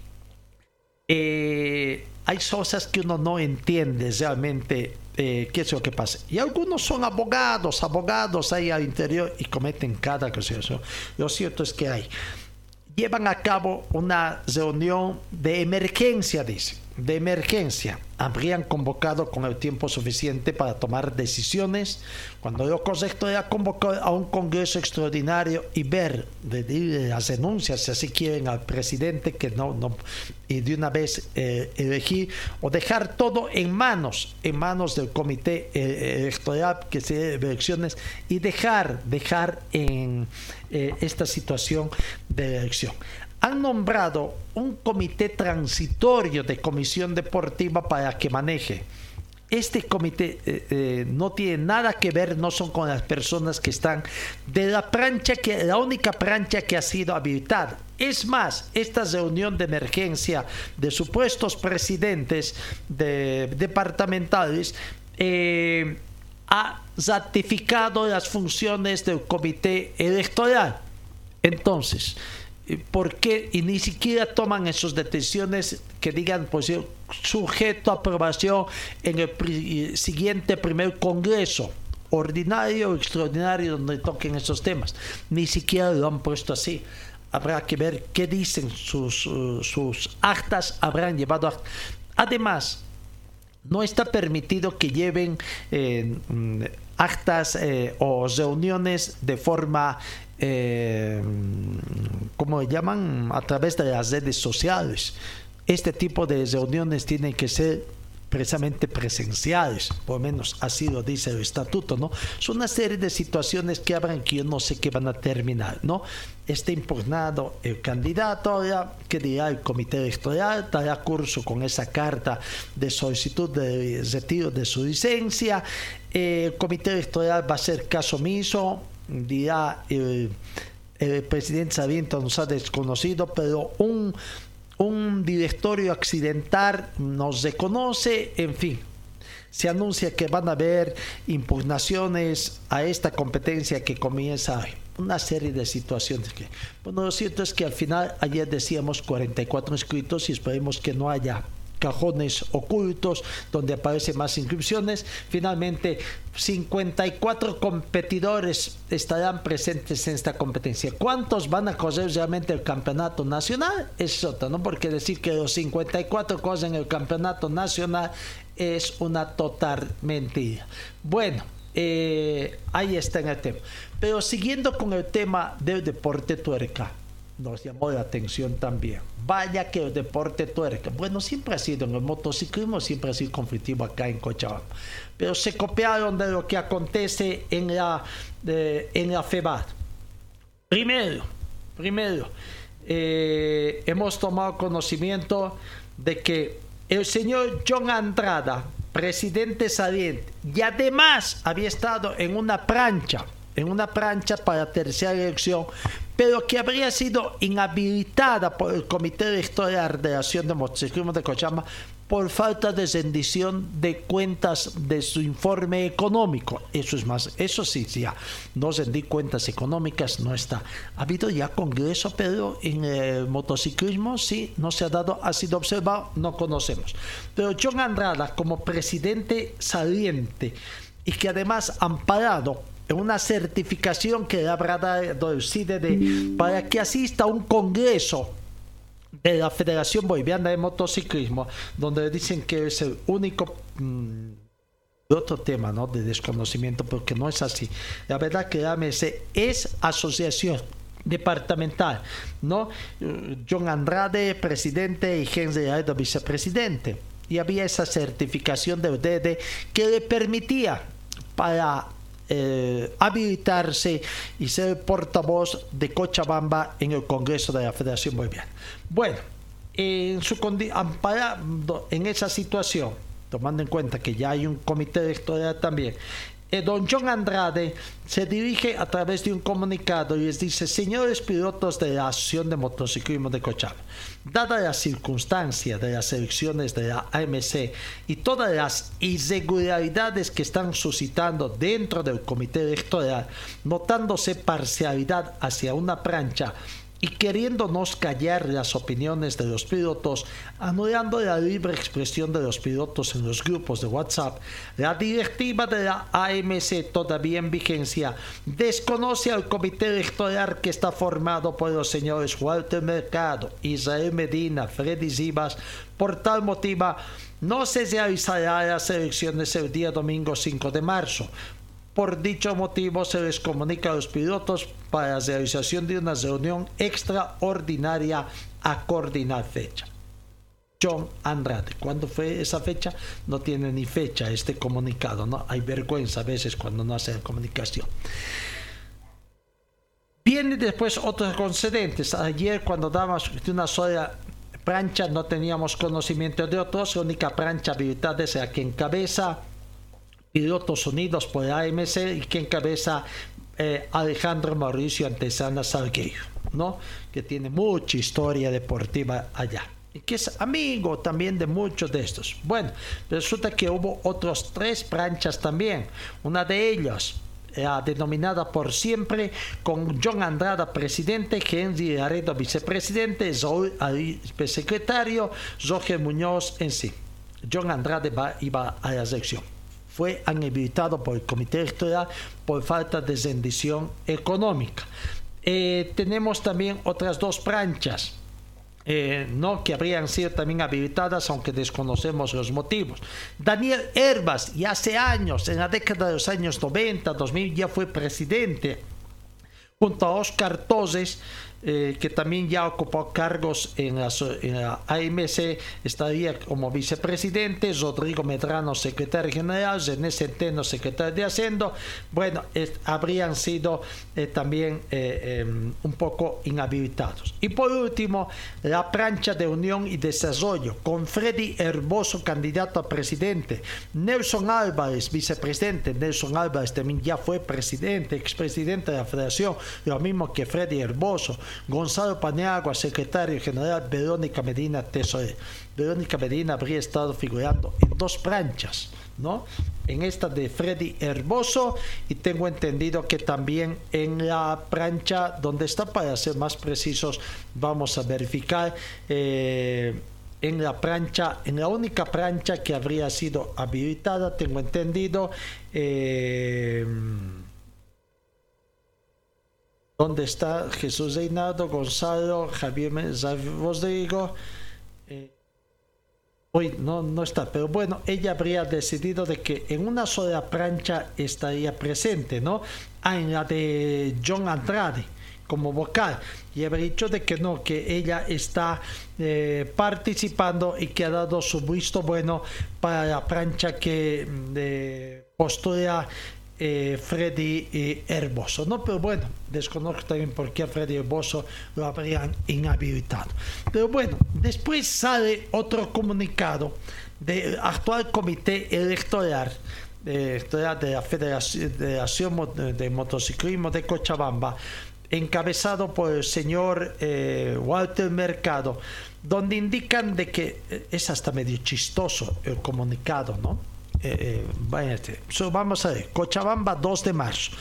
Eh, hay cosas que uno no entiende realmente eh, qué es lo que pasa. Y algunos son abogados, abogados ahí al interior y cometen cada cosa. Lo cierto es que hay. Llevan a cabo una reunión de emergencia, dice, de emergencia. Habrían convocado con el tiempo suficiente para tomar decisiones, cuando lo correcto era convocar a un Congreso extraordinario y ver de, las denuncias, si así quieren, al presidente que no, no y de una vez eh, elegir o dejar todo en manos, en manos del comité eh, electoral que se elecciones y dejar, dejar en eh, esta situación de elección han nombrado un comité transitorio de comisión deportiva para que maneje. Este comité eh, eh, no tiene nada que ver, no son con las personas que están de la plancha, que la única plancha que ha sido habilitada. Es más, esta reunión de emergencia de supuestos presidentes de, departamentales eh, ha ratificado las funciones del comité electoral. Entonces, ¿Por qué? Y ni siquiera toman esas decisiones que digan, pues, sujeto a aprobación en el siguiente primer congreso, ordinario o extraordinario, donde toquen esos temas. Ni siquiera lo han puesto así. Habrá que ver qué dicen sus, sus actas, habrán llevado Además, no está permitido que lleven eh, mm, actas eh, o reuniones de forma eh, como llaman, a través de las redes sociales. este tipo de reuniones tienen que ser precisamente presenciales, por lo menos así lo dice el estatuto, ¿no? Son una serie de situaciones que habrán que yo no sé qué van a terminar, ¿no? Está impugnado el candidato, ahora que dirá el comité electoral, dará curso con esa carta de solicitud de retiro de su licencia, el comité electoral va a ser caso omiso, dirá el, presidente Sabiento nos ha desconocido, pero un un directorio accidental nos reconoce, en fin. Se anuncia que van a haber impugnaciones a esta competencia que comienza una serie de situaciones que, bueno, lo cierto es que al final ayer decíamos 44 inscritos y esperemos que no haya cajones ocultos donde aparecen más inscripciones. Finalmente, 54 competidores estarán presentes en esta competencia. ¿Cuántos van a correr realmente el campeonato nacional? Es otra, ¿no? Porque decir que los 54 corren el campeonato nacional es una total mentira. Bueno, eh, ahí está en el tema. Pero siguiendo con el tema del deporte tuerca nos llamó la atención también. Vaya que el deporte tuerca, bueno, siempre ha sido en el motociclismo, siempre ha sido conflictivo acá en Cochabamba, pero se copiaron de lo que acontece en la, en la FEBAD. Primero, primero, eh, hemos tomado conocimiento de que el señor John Andrada, presidente saliente, y además había estado en una plancha, en una plancha para tercera elección pero que habría sido inhabilitada por el Comité Electoral de Acción de Motociclismo de Cochabamba por falta de rendición de cuentas de su informe económico. Eso es más, eso sí, ya no rendí cuentas económicas, no está. Ha habido ya congreso, pero en el motociclismo sí, no se ha dado, ha sido observado, no conocemos. Pero John Andrada, como presidente saliente y que además amparado una certificación que habrá dado el CIDD para que asista a un congreso de la Federación Boliviana de Motociclismo, donde dicen que es el único mm, otro tema ¿no? de desconocimiento, porque no es así. La verdad que la AMC es asociación departamental, ¿no? John Andrade, presidente, y Henry Aedo, vicepresidente. Y había esa certificación de UDD que le permitía para eh, habilitarse y ser portavoz de Cochabamba en el Congreso de la Federación Boliviana. Bueno, en, su amparando en esa situación, tomando en cuenta que ya hay un comité electoral también, eh, don John Andrade se dirige a través de un comunicado y les dice, señores pilotos de la Asociación de Motociclismo de Cochabamba, dada la circunstancia de las elecciones de la AMC y todas las irregularidades que están suscitando dentro del comité electoral, notándose parcialidad hacia una plancha y queriéndonos callar las opiniones de los pilotos, anulando la libre expresión de los pilotos en los grupos de WhatsApp, la directiva de la AMC todavía en vigencia desconoce al comité electoral que está formado por los señores Walter Mercado, Israel Medina, Freddy Zivas. Por tal motivo, no se realizará las elecciones el día domingo 5 de marzo, por dicho motivo, se les comunica a los pilotos para la realización de una reunión extraordinaria a coordinar fecha. John Andrade. ¿Cuándo fue esa fecha? No tiene ni fecha este comunicado, ¿no? Hay vergüenza a veces cuando no hacen comunicación. Viene después otros concedentes. Ayer cuando dábamos una sola plancha no teníamos conocimiento de otros. La única plancha habilitada es la que encabeza pilotos unidos por AMC y que encabeza eh, Alejandro Mauricio Antesana Salgueiro, ¿no? que tiene mucha historia deportiva allá y que es amigo también de muchos de estos. Bueno, resulta que hubo otros tres planchas también. Una de ellas, denominada por siempre, con John Andrada presidente, Henry Aredo vicepresidente, Zoe secretario, Jorge Muñoz en sí. John Andrade iba a la sección fue inhabilitado por el Comité Electoral por falta de rendición económica. Eh, tenemos también otras dos planchas. Eh, no que habrían sido también habilitadas, aunque desconocemos los motivos. Daniel Herbas, y hace años, en la década de los años 90, 2000, ya fue presidente, junto a Oscar Toses, eh, que también ya ocupó cargos en la, AMC, estaría como vicepresidente, Rodrigo Medrano, secretario general, René Centeno, secretario de Hacienda, bueno, habrían sido eh, también eh, em, un poco inhabilitados. Y por último, la plancha de Unión y Desarrollo, con Freddy Herboso, candidato a presidente, Nelson Álvarez, vicepresidente, Nelson Álvarez también ya fue presidente, expresidente de la Federación, lo mismo que Freddy Herboso, Gonzalo Paniagua, secretario general, Verónica Medina, tesorero. Verónica Medina habría estado figurando en dos planchas, ¿no? En esta de Freddy Herboso y tengo entendido que también en la plancha donde está, para ser más precisos, vamos a verificar. Eh, en la plancha, en la única plancha que habría sido habilitada, tengo entendido, eh, ¿Dónde está Jesús Reinaldo, Gonzalo, Javier Rodrigo? Eh, hoy no, no está, pero bueno, ella habría decidido de que en una sola plancha estaría presente, ¿no? Ah, en la de John Andrade como vocal y habría dicho de que no, que ella está eh, participando y que ha dado su visto bueno para la plancha que eh, postura eh, Freddy eh. ¿no? Pero bueno, desconozco también por qué a Freddy Herboso lo habrían inhabilitado. Pero bueno, después sale otro comunicado del actual comité electoral de, de la Federación de Motociclismo de Cochabamba, encabezado por el señor eh, Walter Mercado, donde indican de que es hasta medio chistoso el comunicado, ¿no? Eh, eh, vamos a ver, Cochabamba 2 de marzo.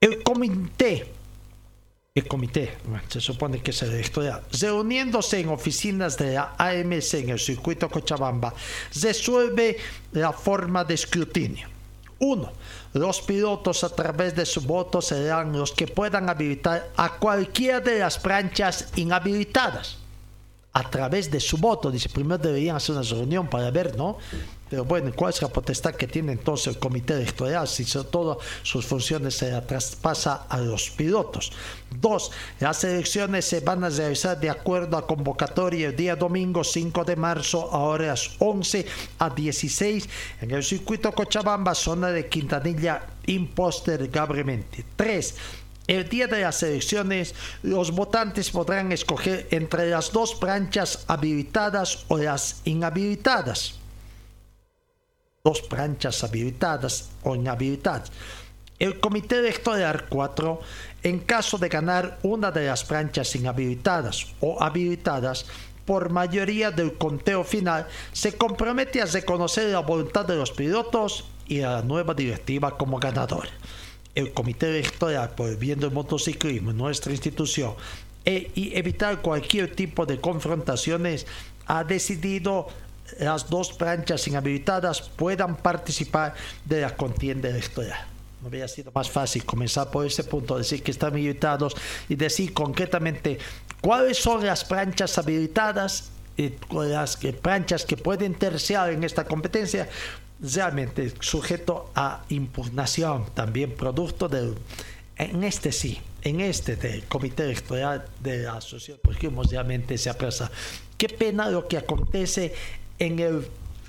El comité, el comité, se supone que es el electoral, reuniéndose en oficinas de la AMC en el circuito Cochabamba, resuelve la forma de escrutinio. Uno, los pilotos a través de su voto serán los que puedan habilitar a cualquiera de las planchas inhabilitadas. A través de su voto, dice, primero deberían hacer una reunión para ver, ¿no? Pero bueno, ¿cuál es la potestad que tiene entonces el comité electoral si todas sus funciones se traspasa a los pilotos? Dos, las elecciones se van a realizar de acuerdo a convocatoria el día domingo 5 de marzo a horas 11 a 16 en el circuito Cochabamba, zona de Quintanilla, impostergablemente. Tres, el día de las elecciones, los votantes podrán escoger entre las dos planchas habilitadas o las inhabilitadas dos planchas habilitadas o inhabilitadas. El comité electoral 4, en caso de ganar una de las planchas inhabilitadas o habilitadas, por mayoría del conteo final, se compromete a reconocer la voluntad de los pilotos y a la nueva directiva como ganador. El comité electoral por el bien del motociclismo en nuestra institución e, y evitar cualquier tipo de confrontaciones ha decidido las dos planchas inhabilitadas puedan participar de la contienda electoral. No habría sido más fácil comenzar por ese punto, decir que están habilitados y decir concretamente cuáles son las planchas habilitadas y las planchas que pueden terciar en esta competencia, realmente sujeto a impugnación, también producto del, en este sí, en este del comité electoral de la asociación, porque realmente se apresa. Qué pena lo que acontece en el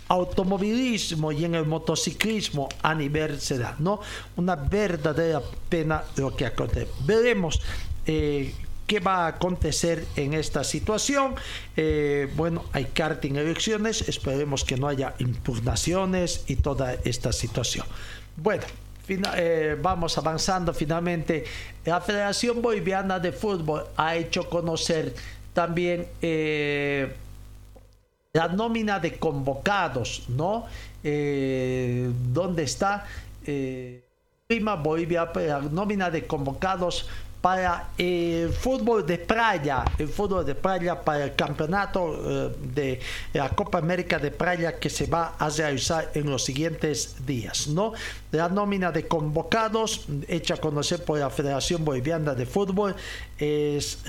automovilismo y en el motociclismo a nivel ciudad, ¿no? Una verdadera pena lo que acontece. Veremos eh, qué va a acontecer en esta situación. Eh, bueno, hay karting elecciones, esperemos que no haya impugnaciones y toda esta situación. Bueno, eh, vamos avanzando finalmente. La Federación Boliviana de Fútbol ha hecho conocer también la nómina de convocados, ¿no? Eh, ¿Dónde está? Eh, Prima Bolivia, la nómina de convocados para el fútbol de playa, el fútbol de playa para el campeonato eh, de la Copa América de playa que se va a realizar en los siguientes días, ¿no? La nómina de convocados hecha a conocer por la Federación Boliviana de Fútbol es,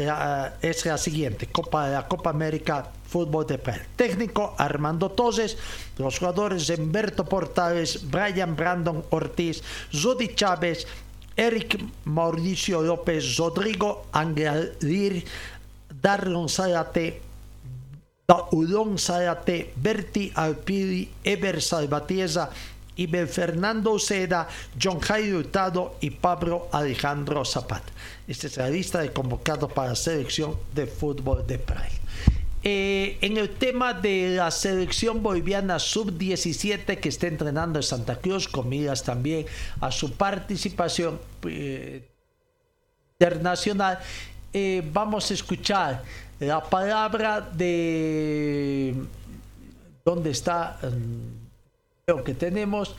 es la siguiente, Copa, la Copa América Fútbol de Playa. Técnico Armando Toses, los jugadores Humberto Portales, Brian Brandon Ortiz, Rudy Chávez, Eric Mauricio López Rodrigo, Angel Darron Zárate, Udon Zárate, Berti Alpiri, Eber Salvatierra, Ibel Fernando Seda, John Jairo Hurtado y Pablo Alejandro Zapata. Esta es la lista de convocados para la selección de fútbol de Praia. Eh, en el tema de la selección boliviana sub-17 que está entrenando en Santa Cruz, con miras también a su participación eh, internacional, eh, vamos a escuchar la palabra de dónde está lo que tenemos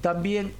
también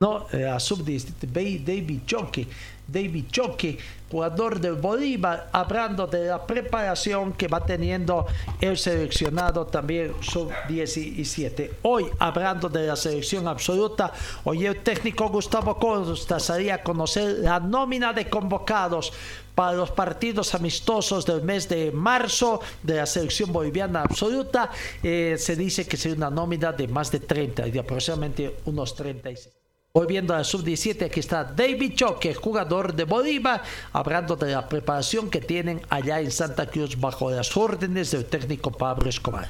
no a sub-17 David Choque David Choque, jugador del Bolívar, hablando de la preparación que va teniendo el seleccionado también sub-17. Hoy, hablando de la selección absoluta, hoy el técnico Gustavo Costa salía a conocer la nómina de convocados para los partidos amistosos del mes de marzo de la selección boliviana absoluta. Eh, se dice que será una nómina de más de 30 y de aproximadamente unos 36. Volviendo a la sub-17, aquí está David Choque, jugador de Bolívar, hablando de la preparación que tienen allá en Santa Cruz bajo las órdenes del técnico Pablo Escobar.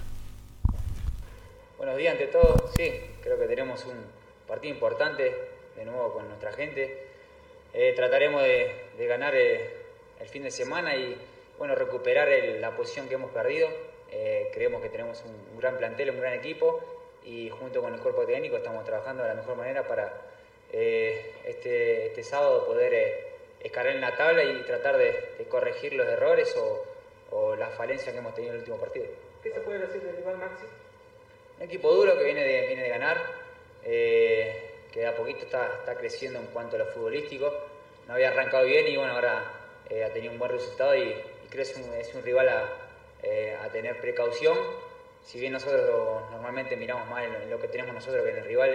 Buenos días ante todo, sí, creo que tenemos un partido importante de nuevo con nuestra gente. Eh, trataremos de, ganar eh, el fin de semana y bueno, recuperar la posición que hemos perdido. Eh, creemos que tenemos un, un gran plantel, un gran equipo y junto con el cuerpo técnico estamos trabajando de la mejor manera para eh, este, este, sábado poder eh, escalar en la tabla y tratar de, corregir los errores o, o, las falencias que hemos tenido en el último partido. ¿Qué se puede decir del rival Maxi? Un equipo duro que viene de, viene de ganar, eh, que a poquito está, está, creciendo en cuanto a lo futbolístico. No había arrancado bien y bueno, ahora ha tenido un buen resultado y, creo que es un, es un rival a, a, tener precaución. Si bien nosotros normalmente miramos mal en lo que tenemos nosotros, que en el rival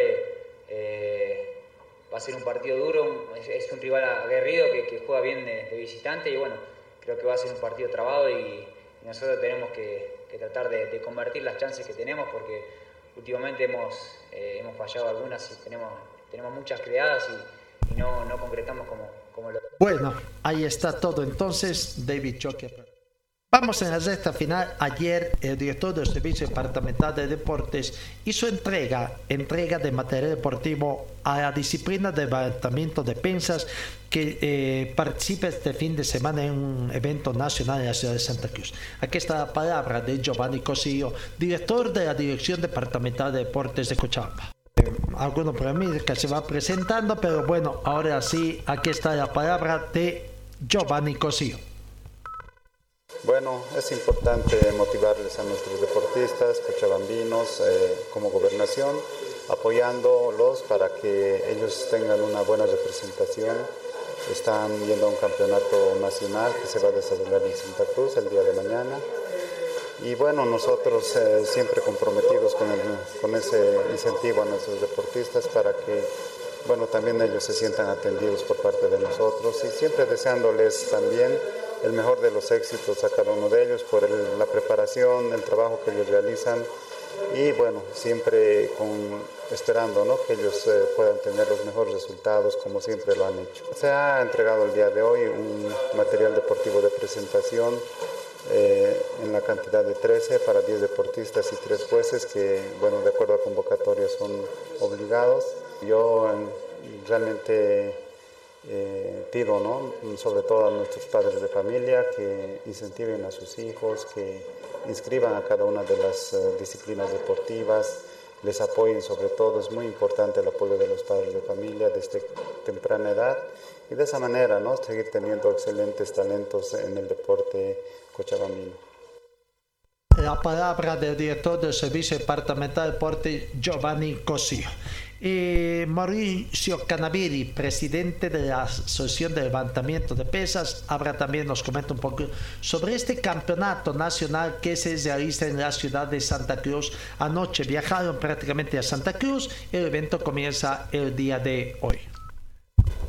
va a ser un partido duro, es, un rival aguerrido que, juega bien de, visitante y bueno, creo que va a ser un partido trabado y, nosotros tenemos que, tratar de, convertir las chances que tenemos porque últimamente hemos, eh, hemos fallado algunas y tenemos, tenemos muchas creadas y, no, no, concretamos como, como lo... Bueno, ahí está todo entonces, David Choque. Vamos en la recta final. Ayer el director del Servicio Departamental de Deportes hizo entrega, entrega de material deportivo a la disciplina de levantamiento de pensas que eh, participa este fin de semana en un evento nacional en la ciudad de Santa Cruz. Aquí está la palabra de Giovanni Cosillo, director de la Dirección Departamental de Deportes de Cochabamba. Eh, algunos mí que se va presentando, pero bueno, ahora sí, aquí está la palabra de Giovanni Cosillo. Bueno, es importante motivarles a nuestros deportistas, cochabambinos, eh, como gobernación, apoyándolos para que ellos tengan una buena representación. Están yendo a un campeonato nacional que se va a desarrollar en Santa Cruz el día de mañana. Y bueno, nosotros eh, siempre comprometidos con, con ese incentivo a nuestros deportistas para que bueno, también ellos se sientan atendidos por parte de nosotros y siempre deseándoles también el mejor de los éxitos a cada uno de ellos por la preparación, el trabajo que ellos realizan y bueno, siempre esperando ¿no? que ellos eh, puedan tener los mejores resultados como siempre lo han hecho. Se ha entregado el día de hoy un material deportivo de presentación eh, en la cantidad de 13 para 10 deportistas y 3 jueces que, bueno, de acuerdo a convocatoria son obligados. Yo realmente eh, pido, ¿no? sobre todo a nuestros padres de familia, que incentiven a sus hijos, que inscriban a cada una de las eh, disciplinas deportivas, les apoyen sobre todo, es muy importante el apoyo de los padres de familia desde temprana edad y de esa manera ¿no? seguir teniendo excelentes talentos en el deporte cochabambino. La palabra del director del Servicio Departamental de Deporte, Giovanni Cosillo. Eh, Mauricio Canaviri, presidente de la Asociación de Levantamiento de Pesas, ahora también nos comenta un poco sobre este campeonato nacional que se realiza en la ciudad de Santa Cruz. Anoche viajaron prácticamente a Santa Cruz, el evento comienza el día de hoy.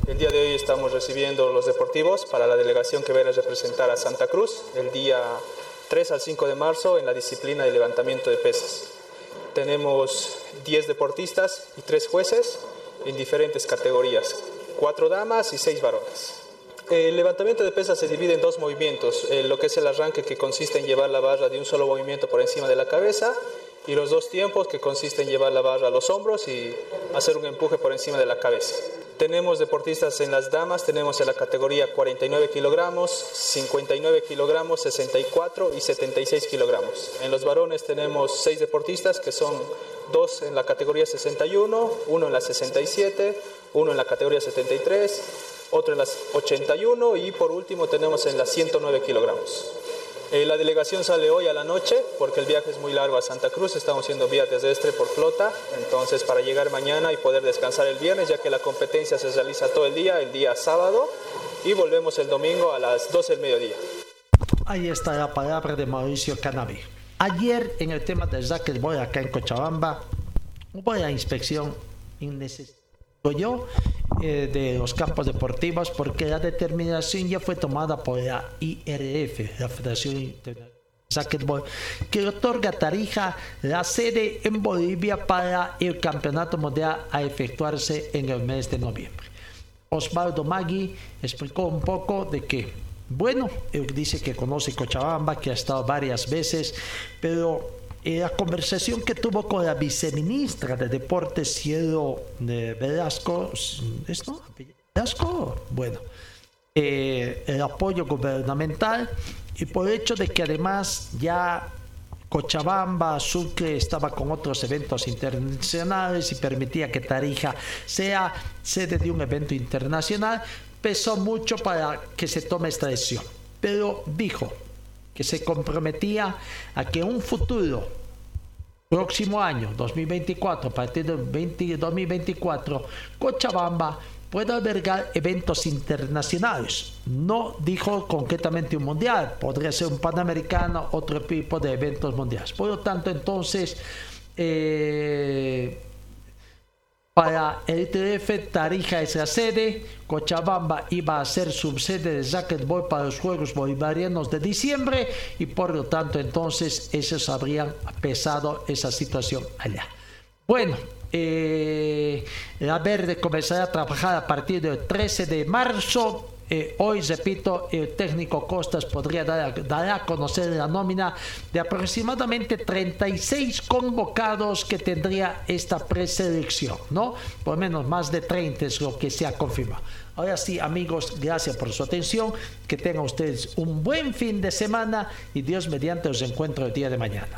El día de hoy estamos recibiendo los deportivos para la delegación que a representar a Santa Cruz el día 3 al 5 de marzo en la disciplina de levantamiento de pesas tenemos 10 deportistas y 3 jueces en diferentes categorías, cuatro damas y seis varones. El levantamiento de pesas se divide en dos movimientos, eh, lo que es el arranque que consiste en llevar la barra de un solo movimiento por encima de la cabeza y los dos tiempos que consiste en llevar la barra a los hombros y hacer un empuje por encima de la cabeza. Tenemos deportistas en las damas, tenemos en la categoría 49 kilogramos, 59 kilogramos, 64 y 76 kilogramos. En los varones tenemos seis deportistas que son dos en la categoría 61, uno en la 67, uno en la categoría 73, otro en las 81 y por último tenemos en las 109 kilogramos. Eh, la delegación sale hoy a la noche porque el viaje es muy largo a Santa Cruz, estamos haciendo vía terrestre por flota, entonces para llegar mañana y poder descansar el viernes, ya que la competencia se realiza todo el día, el día sábado, y volvemos el domingo a las 12 del mediodía. Ahí está la palabra de Mauricio Canavi. Ayer en el tema del voy acá en Cochabamba, hubo la inspección innecesaria yo eh, de los campos deportivos porque la determinación ya fue tomada por la IRF, la Federación Internacional que otorga Tarija la sede en Bolivia para el campeonato mundial a efectuarse en el mes de noviembre. Osvaldo Magui explicó un poco de que, bueno, él dice que conoce Cochabamba, que ha estado varias veces, pero eh, la conversación que tuvo con la viceministra de Deportes, Cielo de Velasco, ¿esto? Velasco, bueno, eh, el apoyo gubernamental y por el hecho de que además ya Cochabamba, Sucre estaba con otros eventos internacionales y permitía que Tarija sea sede de un evento internacional, pesó mucho para que se tome esta decisión. Pero dijo, que se comprometía a que un futuro próximo año, 2024, a partir del 2024, Cochabamba pueda albergar eventos internacionales. No dijo concretamente un mundial, podría ser un panamericano, otro tipo de eventos mundiales. Por lo tanto, entonces, eh, para el TF, Tarija es la sede, Cochabamba iba a ser subsede de racquetball para los Juegos Bolivarianos de diciembre y por lo tanto entonces ellos habrían pesado esa situación allá. Bueno, eh, la Verde comenzará a trabajar a partir del 13 de marzo eh, hoy, repito, el técnico Costas podría dar, a conocer la nómina de aproximadamente 36 convocados que tendría esta preselección, ¿no? Por menos más de 30 es lo que se ha confirmado. Ahora sí, amigos, gracias por su atención. Que tengan ustedes un buen fin de semana y Dios mediante os encuentro el día de mañana.